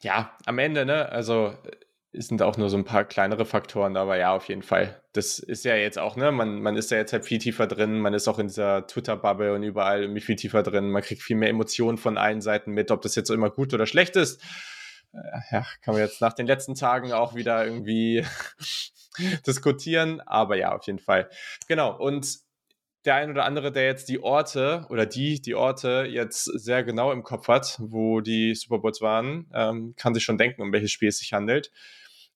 Ja, am Ende, ne, also es sind auch nur so ein paar kleinere Faktoren, aber ja, auf jeden Fall. Das ist ja jetzt auch, ne, man, man ist ja jetzt halt viel tiefer drin, man ist auch in dieser Twitter-Bubble und überall irgendwie viel tiefer drin, man kriegt viel mehr Emotionen von allen Seiten mit, ob das jetzt immer gut oder schlecht ist. Äh, ja, kann man jetzt nach den letzten Tagen auch wieder irgendwie diskutieren, aber ja, auf jeden Fall. Genau, und der ein oder andere, der jetzt die Orte oder die, die Orte jetzt sehr genau im Kopf hat, wo die Super Bowls waren, ähm, kann sich schon denken, um welches Spiel es sich handelt.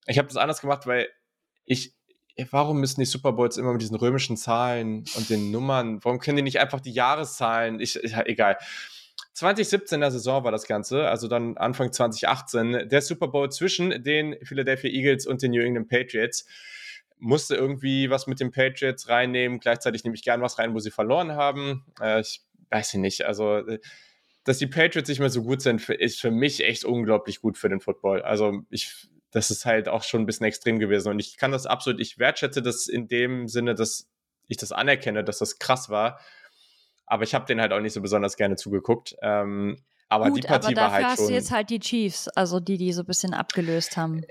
Ich habe das anders gemacht, weil ich, warum müssen die Super Bowls immer mit diesen römischen Zahlen und den Nummern, warum können die nicht einfach die Jahreszahlen, ich, ich egal. 2017 der Saison war das Ganze, also dann Anfang 2018, der Super Bowl zwischen den Philadelphia Eagles und den New England Patriots. Musste irgendwie was mit den Patriots reinnehmen, gleichzeitig nehme ich gern was rein, wo sie verloren haben. Äh, ich weiß nicht, also dass die Patriots nicht mehr so gut sind, ist für mich echt unglaublich gut für den Football. Also ich das ist halt auch schon ein bisschen extrem gewesen. Und ich kann das absolut, ich wertschätze das in dem Sinne, dass ich das anerkenne, dass das krass war. Aber ich habe den halt auch nicht so besonders gerne zugeguckt. Ähm, aber Gut, die Partie aber war halt hast schon. du jetzt halt die Chiefs, also die, die so ein bisschen abgelöst haben.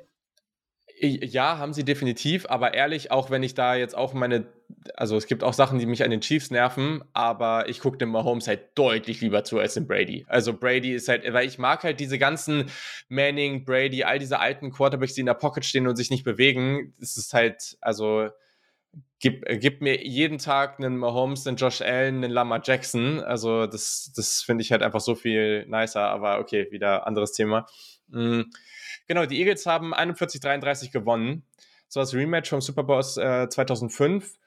Ja, haben sie definitiv, aber ehrlich, auch wenn ich da jetzt auch meine, also es gibt auch Sachen, die mich an den Chiefs nerven, aber ich gucke dem Mahomes halt deutlich lieber zu als dem Brady. Also Brady ist halt, weil ich mag halt diese ganzen Manning, Brady, all diese alten Quarterbacks, die in der Pocket stehen und sich nicht bewegen. Es ist halt, also gib, gib mir jeden Tag einen Mahomes, einen Josh Allen, einen Lamar Jackson. Also das, das finde ich halt einfach so viel nicer, aber okay, wieder anderes Thema. Mhm. Genau, die Eagles haben 41-33 gewonnen. So das Rematch vom Super Bowl äh, 2005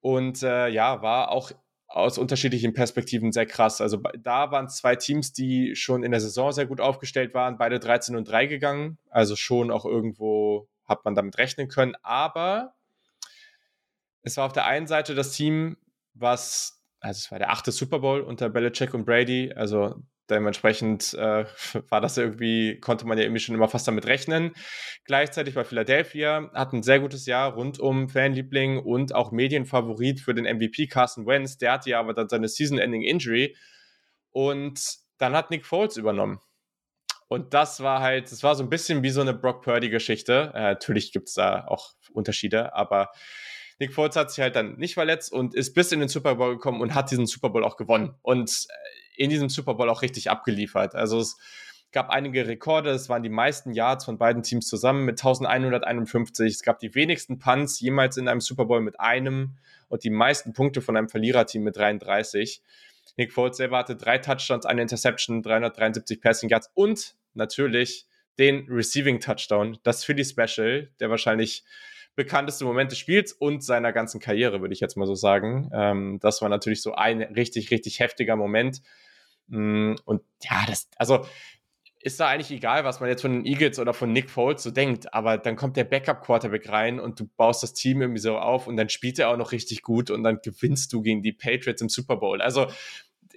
und äh, ja, war auch aus unterschiedlichen Perspektiven sehr krass. Also da waren zwei Teams, die schon in der Saison sehr gut aufgestellt waren, beide 13 und 3 gegangen. Also schon auch irgendwo hat man damit rechnen können. Aber es war auf der einen Seite das Team, was, also es war der achte Super Bowl unter Belichick und Brady. Also Dementsprechend äh, war das irgendwie, konnte man ja irgendwie schon immer fast damit rechnen. Gleichzeitig bei Philadelphia hat ein sehr gutes Jahr rund um Fanliebling und auch Medienfavorit für den MVP Carson Wentz. Der hatte ja aber dann seine Season-Ending-Injury. Und dann hat Nick Foles übernommen. Und das war halt, das war so ein bisschen wie so eine Brock Purdy-Geschichte. Äh, natürlich gibt es da auch Unterschiede, aber Nick Foles hat sich halt dann nicht verletzt und ist bis in den Super Bowl gekommen und hat diesen Super Bowl auch gewonnen. Und äh, in diesem Super Bowl auch richtig abgeliefert. Also es gab einige Rekorde, es waren die meisten Yards von beiden Teams zusammen mit 1151. Es gab die wenigsten Punts jemals in einem Super Bowl mit einem und die meisten Punkte von einem Verliererteam mit 33. Nick Foles selber hatte drei Touchdowns, eine Interception, 373 Passing Yards und natürlich den Receiving Touchdown, das Philly Special, der wahrscheinlich bekannteste Moment des Spiels und seiner ganzen Karriere, würde ich jetzt mal so sagen. Ähm, das war natürlich so ein richtig, richtig heftiger Moment. Mm, und ja, das, also ist da eigentlich egal, was man jetzt von den Eagles oder von Nick Foles so denkt, aber dann kommt der Backup-Quarterback rein und du baust das Team irgendwie so auf und dann spielt er auch noch richtig gut und dann gewinnst du gegen die Patriots im Super Bowl. Also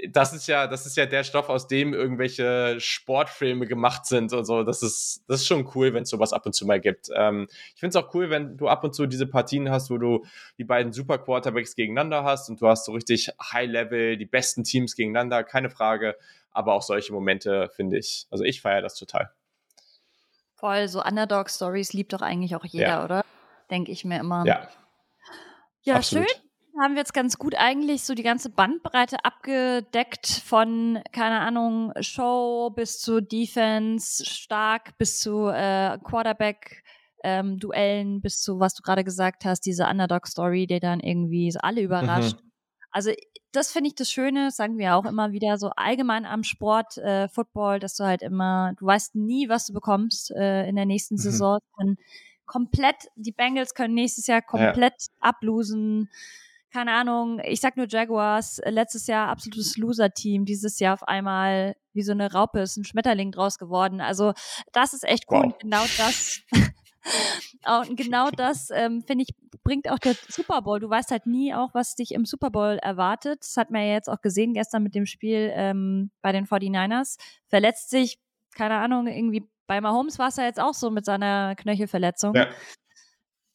das ist ja, das ist ja der Stoff, aus dem irgendwelche Sportfilme gemacht sind und so. Das ist, das ist schon cool, wenn es sowas ab und zu mal gibt. Ähm, ich finde es auch cool, wenn du ab und zu diese Partien hast, wo du die beiden Super Quarterbacks gegeneinander hast und du hast so richtig High Level, die besten Teams gegeneinander, keine Frage. Aber auch solche Momente finde ich, also ich feiere das total. Voll, so Underdog-Stories liebt doch eigentlich auch jeder, ja. oder? Denke ich mir immer. Ja. Ja, Absolut. schön haben wir jetzt ganz gut eigentlich so die ganze Bandbreite abgedeckt von, keine Ahnung, Show bis zu Defense, stark bis zu äh, Quarterback. Ähm, Duellen bis zu, was du gerade gesagt hast, diese Underdog-Story, die dann irgendwie so alle überrascht. Mhm. Also das finde ich das Schöne, sagen wir auch immer wieder, so allgemein am Sport, äh, Football, dass du halt immer, du weißt nie, was du bekommst äh, in der nächsten mhm. Saison. Kann komplett, die Bengals können nächstes Jahr komplett ja. ablosen keine Ahnung, ich sag nur Jaguars, äh, letztes Jahr absolutes Loser-Team, dieses Jahr auf einmal wie so eine Raupe ist ein Schmetterling draus geworden. Also das ist echt cool. Wow. Genau das, und genau das, ähm, finde ich, bringt auch der Super Bowl. Du weißt halt nie auch, was dich im Super Bowl erwartet. Das hat man ja jetzt auch gesehen gestern mit dem Spiel ähm, bei den 49ers. Verletzt sich, keine Ahnung, irgendwie bei Mahomes war es ja jetzt auch so mit seiner Knöchelverletzung. Ja.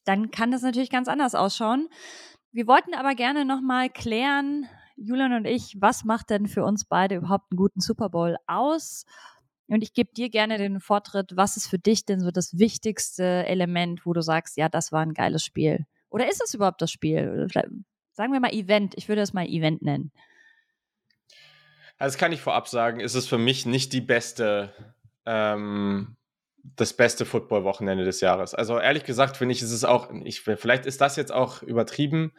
Dann kann das natürlich ganz anders ausschauen. Wir wollten aber gerne nochmal klären, Julian und ich, was macht denn für uns beide überhaupt einen guten Super Bowl aus? Und ich gebe dir gerne den Vortritt. Was ist für dich denn so das wichtigste Element, wo du sagst, ja, das war ein geiles Spiel? Oder ist es überhaupt das Spiel? Sagen wir mal Event. Ich würde es mal Event nennen. Also das kann ich vorab sagen, ist es für mich nicht die beste ähm, das beste Football-Wochenende des Jahres. Also ehrlich gesagt finde ich, ist es auch, ich, vielleicht ist das jetzt auch übertrieben,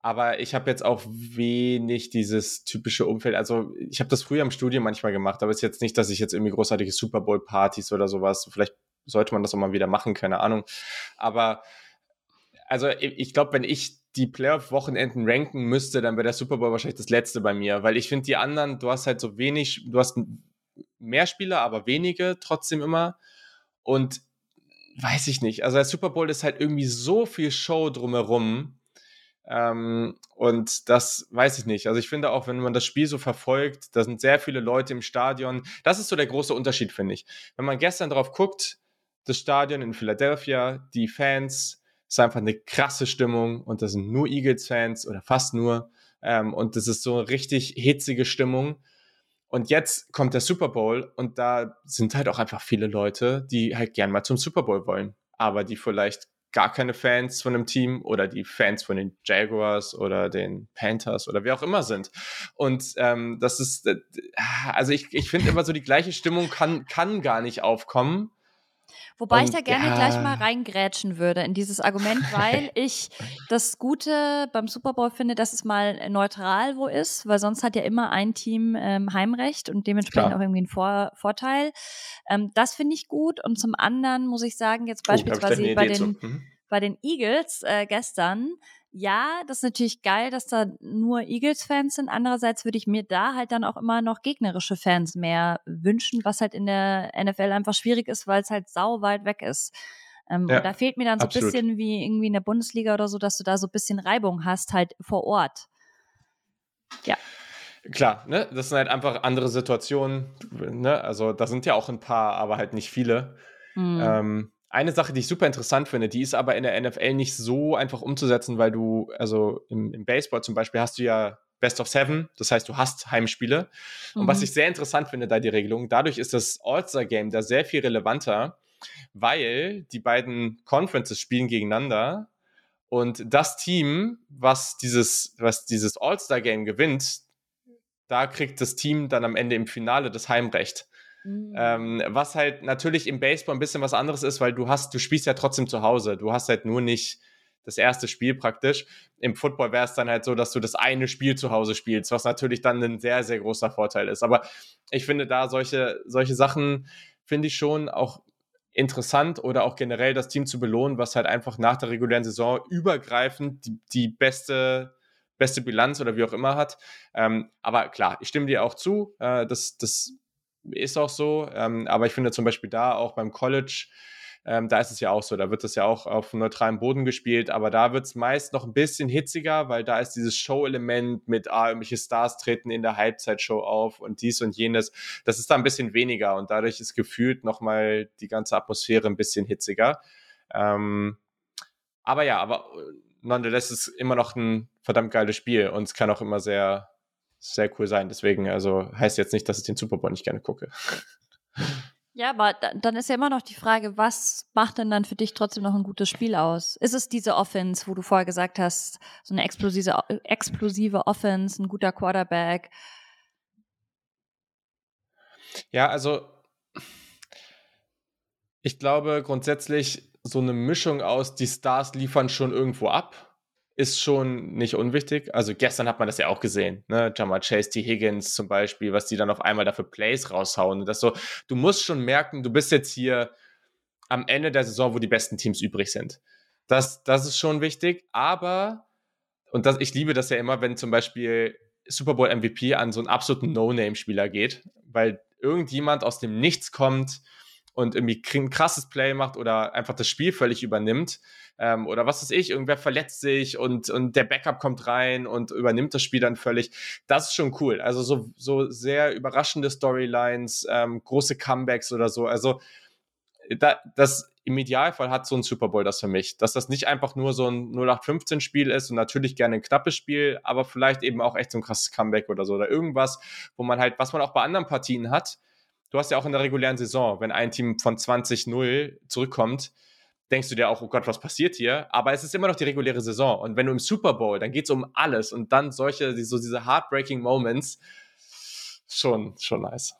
aber ich habe jetzt auch wenig dieses typische Umfeld. Also ich habe das früher im Studium manchmal gemacht, aber es ist jetzt nicht, dass ich jetzt irgendwie großartige Super Bowl-Partys oder sowas, vielleicht sollte man das auch mal wieder machen, keine Ahnung. Aber also ich glaube, wenn ich die Playoff-Wochenenden ranken müsste, dann wäre der Super Bowl wahrscheinlich das letzte bei mir, weil ich finde die anderen, du hast halt so wenig, du hast mehr Spieler, aber wenige trotzdem immer. Und weiß ich nicht. Also der Super Bowl ist halt irgendwie so viel Show drumherum. Ähm, und das weiß ich nicht. Also ich finde auch, wenn man das Spiel so verfolgt, da sind sehr viele Leute im Stadion. Das ist so der große Unterschied, finde ich. Wenn man gestern drauf guckt, das Stadion in Philadelphia, die Fans, ist einfach eine krasse Stimmung und das sind nur Eagles-Fans oder fast nur. Ähm, und das ist so eine richtig hitzige Stimmung. Und jetzt kommt der Super Bowl und da sind halt auch einfach viele Leute, die halt gern mal zum Super Bowl wollen. aber die vielleicht gar keine Fans von einem Team oder die Fans von den Jaguars oder den Panthers oder wer auch immer sind. Und ähm, das ist, äh, also ich, ich finde immer so, die gleiche Stimmung kann, kann gar nicht aufkommen. Wobei und, ich da gerne ja. gleich mal reingrätschen würde in dieses Argument, weil ich das Gute beim Super Bowl finde, dass es mal neutral wo ist, weil sonst hat ja immer ein Team ähm, Heimrecht und dementsprechend Klar. auch irgendwie einen Vor Vorteil. Ähm, das finde ich gut. Und zum anderen muss ich sagen, jetzt beispielsweise oh, bei, den, mhm. bei den Eagles äh, gestern, ja, das ist natürlich geil, dass da nur Eagles-Fans sind. Andererseits würde ich mir da halt dann auch immer noch gegnerische Fans mehr wünschen, was halt in der NFL einfach schwierig ist, weil es halt sau weit weg ist. Ähm, ja, da fehlt mir dann so ein bisschen wie irgendwie in der Bundesliga oder so, dass du da so ein bisschen Reibung hast, halt vor Ort. Ja. Klar, ne? Das sind halt einfach andere Situationen. Ne? Also da sind ja auch ein paar, aber halt nicht viele. Mhm. Ähm, eine Sache, die ich super interessant finde, die ist aber in der NFL nicht so einfach umzusetzen, weil du, also im, im Baseball zum Beispiel hast du ja Best of Seven, das heißt, du hast Heimspiele. Mhm. Und was mhm. ich sehr interessant finde, da die Regelung, dadurch ist das All-Star-Game da sehr viel relevanter, weil die beiden Conferences spielen gegeneinander und das Team, was dieses, was dieses All-Star-Game gewinnt, da kriegt das Team dann am Ende im Finale das Heimrecht. Mhm. Ähm, was halt natürlich im Baseball ein bisschen was anderes ist, weil du hast, du spielst ja trotzdem zu Hause. Du hast halt nur nicht das erste Spiel praktisch. Im Football wäre es dann halt so, dass du das eine Spiel zu Hause spielst, was natürlich dann ein sehr, sehr großer Vorteil ist. Aber ich finde da solche, solche Sachen finde ich schon auch interessant oder auch generell das Team zu belohnen, was halt einfach nach der regulären Saison übergreifend die, die beste, beste Bilanz oder wie auch immer hat. Ähm, aber klar, ich stimme dir auch zu. Äh, das, das ist auch so. Ähm, aber ich finde zum Beispiel da auch beim College, ähm, da ist es ja auch so, da wird es ja auch auf neutralem Boden gespielt, aber da wird es meist noch ein bisschen hitziger, weil da ist dieses Show-Element mit, ah, irgendwelche Stars treten in der Halbzeitshow auf und dies und jenes. Das ist da ein bisschen weniger und dadurch ist gefühlt nochmal die ganze Atmosphäre ein bisschen hitziger. Ähm, aber ja, aber äh, nonetheless ist immer noch ein verdammt geiles Spiel und es kann auch immer sehr, sehr cool sein. Deswegen, also heißt jetzt nicht, dass ich den Super Bowl nicht gerne gucke. Ja, aber dann ist ja immer noch die Frage, was macht denn dann für dich trotzdem noch ein gutes Spiel aus? Ist es diese Offense, wo du vorher gesagt hast, so eine explosive, explosive Offense, ein guter Quarterback? Ja, also ich glaube grundsätzlich so eine Mischung aus, die Stars liefern schon irgendwo ab ist schon nicht unwichtig. Also gestern hat man das ja auch gesehen, ne? Jamal Chase, T. Higgins zum Beispiel, was die dann auf einmal dafür Plays raushauen. Und das so, du musst schon merken, du bist jetzt hier am Ende der Saison, wo die besten Teams übrig sind. Das, das ist schon wichtig, aber, und das, ich liebe das ja immer, wenn zum Beispiel Super Bowl MVP an so einen absoluten No-Name-Spieler geht, weil irgendjemand aus dem Nichts kommt und irgendwie ein krasses Play macht oder einfach das Spiel völlig übernimmt ähm, oder was weiß ich, irgendwer verletzt sich und, und der Backup kommt rein und übernimmt das Spiel dann völlig. Das ist schon cool. Also so, so sehr überraschende Storylines, ähm, große Comebacks oder so. Also da, das im Idealfall hat so ein Super Bowl das für mich, dass das nicht einfach nur so ein 0815 Spiel ist und natürlich gerne ein knappes Spiel, aber vielleicht eben auch echt so ein krasses Comeback oder so oder irgendwas, wo man halt, was man auch bei anderen Partien hat, du hast ja auch in der regulären Saison, wenn ein Team von 20-0 zurückkommt, denkst du dir auch, oh Gott, was passiert hier? Aber es ist immer noch die reguläre Saison. Und wenn du im Super Bowl, dann geht es um alles. Und dann solche, so diese heartbreaking Moments, schon, schon nice.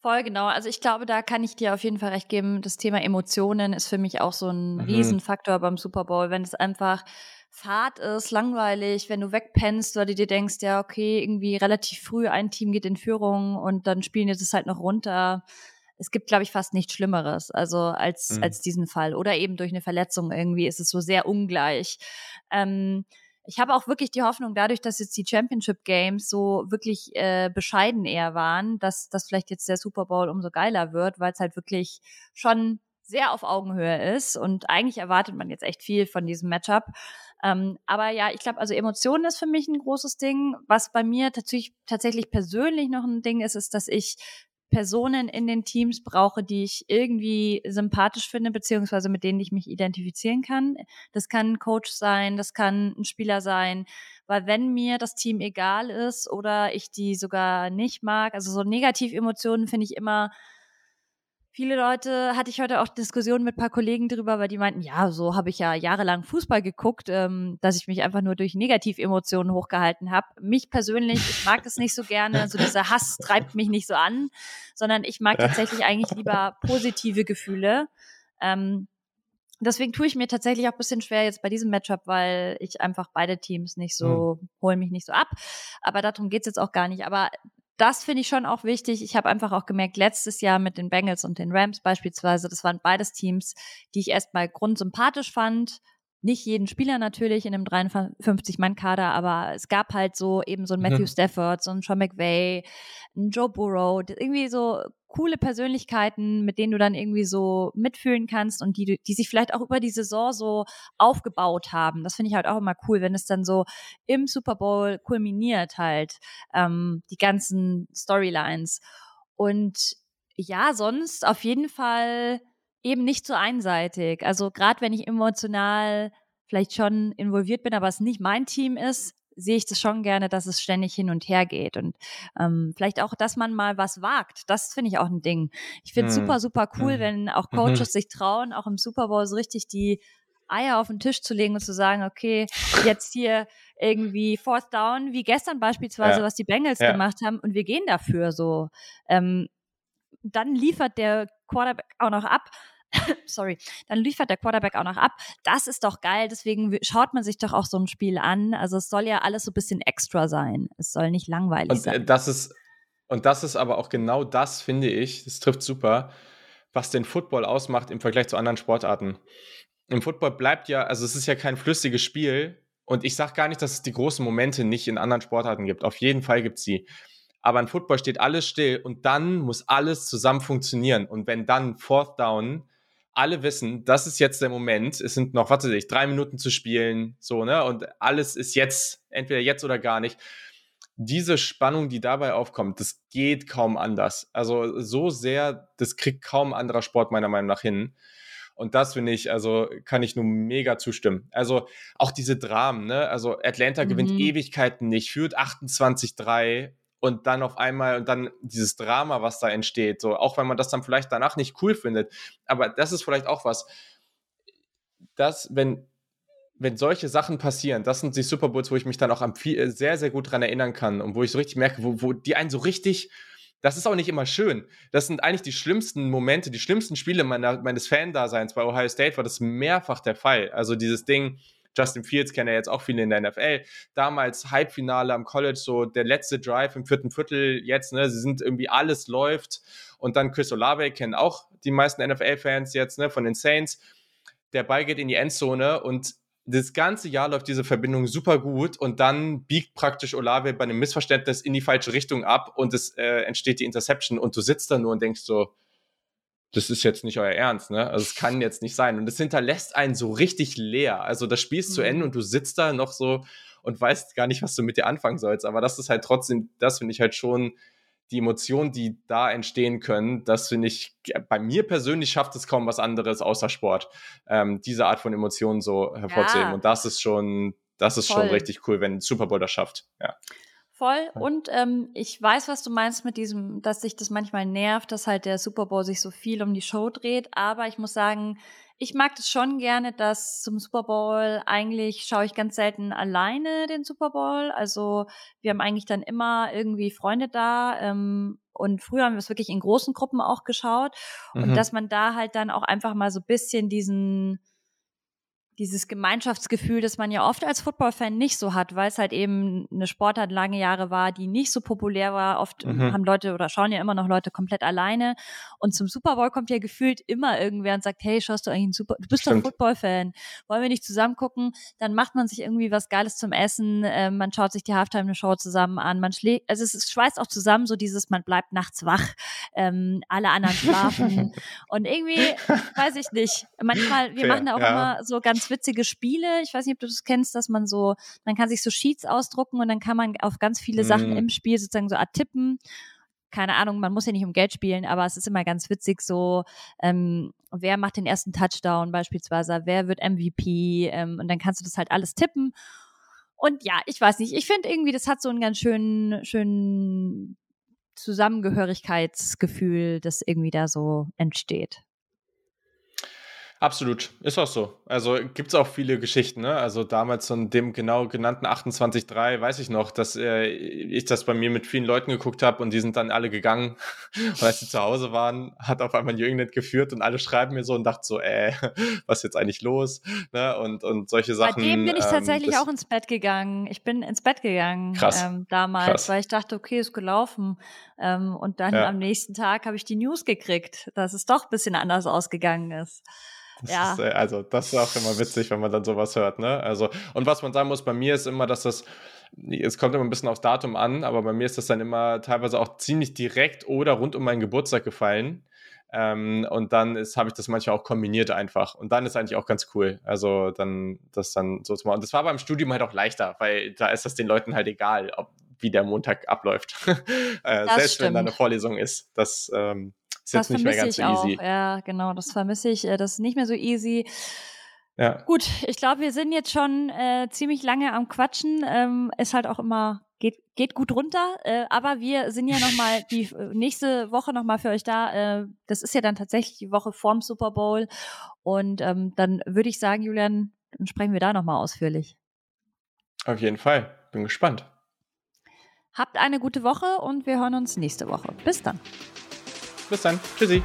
Voll genau. Also ich glaube, da kann ich dir auf jeden Fall recht geben. Das Thema Emotionen ist für mich auch so ein mhm. Riesenfaktor beim Super Bowl. Wenn es einfach Fahrt ist, langweilig, wenn du wegpennst, weil du dir denkst, ja, okay, irgendwie relativ früh ein Team geht in Führung und dann spielen die das halt noch runter. Es gibt, glaube ich, fast nichts Schlimmeres, also als, mhm. als diesen Fall. Oder eben durch eine Verletzung irgendwie ist es so sehr ungleich. Ähm, ich habe auch wirklich die Hoffnung, dadurch, dass jetzt die Championship Games so wirklich äh, bescheiden eher waren, dass, dass vielleicht jetzt der Super Bowl umso geiler wird, weil es halt wirklich schon sehr auf Augenhöhe ist und eigentlich erwartet man jetzt echt viel von diesem Matchup. Ähm, aber ja, ich glaube, also Emotionen ist für mich ein großes Ding. Was bei mir tatsächlich, tatsächlich persönlich noch ein Ding ist, ist, dass ich Personen in den Teams brauche, die ich irgendwie sympathisch finde, beziehungsweise mit denen ich mich identifizieren kann. Das kann ein Coach sein, das kann ein Spieler sein, weil wenn mir das Team egal ist oder ich die sogar nicht mag, also so Negativemotionen finde ich immer Viele Leute hatte ich heute auch Diskussionen mit ein paar Kollegen drüber, weil die meinten, ja, so habe ich ja jahrelang Fußball geguckt, ähm, dass ich mich einfach nur durch Negativemotionen hochgehalten habe. Mich persönlich, ich mag es nicht so gerne, so dieser Hass treibt mich nicht so an, sondern ich mag tatsächlich eigentlich lieber positive Gefühle. Ähm, deswegen tue ich mir tatsächlich auch ein bisschen schwer jetzt bei diesem Matchup, weil ich einfach beide Teams nicht so, mhm. holen mich nicht so ab. Aber darum geht's jetzt auch gar nicht. Aber das finde ich schon auch wichtig. Ich habe einfach auch gemerkt, letztes Jahr mit den Bengals und den Rams beispielsweise, das waren beides Teams, die ich erstmal grundsympathisch fand. Nicht jeden Spieler natürlich in einem 53-Mann-Kader, aber es gab halt so eben so ein Matthew Stafford, so ein Sean McVay, ein Joe Burrow, irgendwie so coole Persönlichkeiten, mit denen du dann irgendwie so mitfühlen kannst und die, die sich vielleicht auch über die Saison so aufgebaut haben. Das finde ich halt auch immer cool, wenn es dann so im Super Bowl kulminiert halt, ähm, die ganzen Storylines. Und ja, sonst auf jeden Fall eben nicht so einseitig. Also gerade wenn ich emotional vielleicht schon involviert bin, aber es nicht mein Team ist, sehe ich das schon gerne, dass es ständig hin und her geht. Und ähm, vielleicht auch, dass man mal was wagt. Das finde ich auch ein Ding. Ich finde es mhm. super, super cool, mhm. wenn auch mhm. Coaches mhm. sich trauen, auch im Super Bowl so richtig die Eier auf den Tisch zu legen und zu sagen, okay, jetzt hier irgendwie Fourth Down, wie gestern beispielsweise, ja. was die Bengals ja. gemacht haben, und wir gehen dafür so. Ähm, dann liefert der Quarterback auch noch ab. sorry, dann liefert der Quarterback auch noch ab. Das ist doch geil, deswegen schaut man sich doch auch so ein Spiel an. Also es soll ja alles so ein bisschen extra sein. Es soll nicht langweilig und, äh, sein. Das ist, und das ist aber auch genau das, finde ich, das trifft super, was den Football ausmacht im Vergleich zu anderen Sportarten. Im Football bleibt ja, also es ist ja kein flüssiges Spiel. Und ich sage gar nicht, dass es die großen Momente nicht in anderen Sportarten gibt. Auf jeden Fall gibt es sie. Aber in Football steht alles still und dann muss alles zusammen funktionieren. Und wenn dann Fourth Down alle wissen, das ist jetzt der Moment. Es sind noch, was weiß ich, drei Minuten zu spielen, so, ne? Und alles ist jetzt, entweder jetzt oder gar nicht. Diese Spannung, die dabei aufkommt, das geht kaum anders. Also so sehr, das kriegt kaum anderer Sport meiner Meinung nach hin. Und das finde ich, also kann ich nur mega zustimmen. Also auch diese Dramen, ne? Also Atlanta mhm. gewinnt Ewigkeiten nicht, führt 28-3 und dann auf einmal und dann dieses Drama, was da entsteht, so auch wenn man das dann vielleicht danach nicht cool findet, aber das ist vielleicht auch was, dass wenn wenn solche Sachen passieren, das sind die Super Bowls, wo ich mich dann auch viel, sehr sehr gut dran erinnern kann und wo ich so richtig merke, wo, wo die einen so richtig das ist auch nicht immer schön. Das sind eigentlich die schlimmsten Momente, die schlimmsten Spiele meiner, meines Fan-Daseins. Bei Ohio State war das mehrfach der Fall. Also dieses Ding, Justin Fields kennen ja jetzt auch viele in der NFL. Damals Halbfinale am College, so der letzte Drive im vierten Viertel, jetzt, ne, sie sind irgendwie alles läuft. Und dann Chris Olave kennen auch die meisten NFL-Fans jetzt, ne, von den Saints. Der Ball geht in die Endzone und das ganze Jahr läuft diese Verbindung super gut und dann biegt praktisch Olave bei einem Missverständnis in die falsche Richtung ab und es äh, entsteht die Interception und du sitzt da nur und denkst so, das ist jetzt nicht euer Ernst, ne? Also es kann jetzt nicht sein. Und es hinterlässt einen so richtig leer. Also das Spiel ist mhm. zu Ende und du sitzt da noch so und weißt gar nicht, was du mit dir anfangen sollst. Aber das ist halt trotzdem, das finde ich halt schon die Emotionen, die da entstehen können, das finde ich, bei mir persönlich schafft es kaum was anderes außer Sport, ähm, diese Art von Emotionen so hervorzuheben. Ja. Und das ist schon, das ist Voll. schon richtig cool, wenn Super Bowl das schafft. Ja. Voll. Und ähm, ich weiß, was du meinst mit diesem, dass sich das manchmal nervt, dass halt der Super Bowl sich so viel um die Show dreht. Aber ich muss sagen, ich mag das schon gerne, dass zum Super Bowl eigentlich schaue ich ganz selten alleine den Super Bowl. Also wir haben eigentlich dann immer irgendwie Freunde da. Ähm, und früher haben wir es wirklich in großen Gruppen auch geschaut. Mhm. Und dass man da halt dann auch einfach mal so bisschen diesen dieses Gemeinschaftsgefühl, das man ja oft als Football-Fan nicht so hat, weil es halt eben eine Sportart lange Jahre war, die nicht so populär war. Oft mhm. haben Leute oder schauen ja immer noch Leute komplett alleine. Und zum Super Bowl kommt ja gefühlt immer irgendwer und sagt, hey, schaust du eigentlich einen Super, du bist Stimmt. doch Football-Fan. Wollen wir nicht zusammen gucken? Dann macht man sich irgendwie was Geiles zum Essen. Äh, man schaut sich die Halftime-Show zusammen an. Man schlägt, also es, es schweißt auch zusammen, so dieses, man bleibt nachts wach. Ähm, alle anderen schlafen. und irgendwie, weiß ich nicht. Manchmal, wir Fair, machen da auch ja. immer so ganz witzige Spiele. Ich weiß nicht, ob du das kennst, dass man so, man kann sich so Sheets ausdrucken und dann kann man auf ganz viele mhm. Sachen im Spiel sozusagen so Art tippen keine Ahnung, man muss ja nicht um Geld spielen, aber es ist immer ganz witzig so, ähm, wer macht den ersten Touchdown beispielsweise, wer wird MVP ähm, und dann kannst du das halt alles tippen. Und ja, ich weiß nicht, ich finde irgendwie, das hat so einen ganz schönen, schönen Zusammengehörigkeitsgefühl, das irgendwie da so entsteht. Absolut, ist auch so. Also gibt es auch viele Geschichten, ne? Also damals von dem genau genannten 28.3 weiß ich noch, dass äh, ich das bei mir mit vielen Leuten geguckt habe und die sind dann alle gegangen. Und als sie zu Hause waren, hat auf einmal Jürgen geführt und alle schreiben mir so und dachten so, äh, was ist jetzt eigentlich los? Ne? Und, und solche Sachen. Bei dem bin ich ähm, tatsächlich auch ins Bett gegangen. Ich bin ins Bett gegangen krass, ähm, damals, krass. weil ich dachte, okay, ist gelaufen. Ähm, und dann ja. am nächsten Tag habe ich die News gekriegt, dass es doch ein bisschen anders ausgegangen ist. Das ja. Ist, äh, also, das ist auch immer witzig, wenn man dann sowas hört, ne? Also, und was man sagen muss, bei mir ist immer, dass das, es kommt immer ein bisschen aufs Datum an, aber bei mir ist das dann immer teilweise auch ziemlich direkt oder rund um meinen Geburtstag gefallen. Ähm, und dann habe ich das manchmal auch kombiniert einfach. Und dann ist eigentlich auch ganz cool. Also dann das dann so zu machen. Und das war beim Studium halt auch leichter, weil da ist das den Leuten halt egal, ob wie der Montag abläuft. äh, selbst stimmt. wenn da eine Vorlesung ist. Das ähm, ist das jetzt nicht mehr ganz so easy. Auch. Ja, genau, das vermisse ich. Äh, das ist nicht mehr so easy. Ja. Gut, ich glaube, wir sind jetzt schon äh, ziemlich lange am Quatschen. Ähm, ist halt auch immer geht geht gut runter, äh, aber wir sind ja noch mal die äh, nächste Woche noch mal für euch da. Äh, das ist ja dann tatsächlich die Woche vorm Super Bowl und ähm, dann würde ich sagen, Julian, dann sprechen wir da noch mal ausführlich. Auf jeden Fall, bin gespannt. Habt eine gute Woche und wir hören uns nächste Woche. Bis dann. Bis dann. Tschüssi.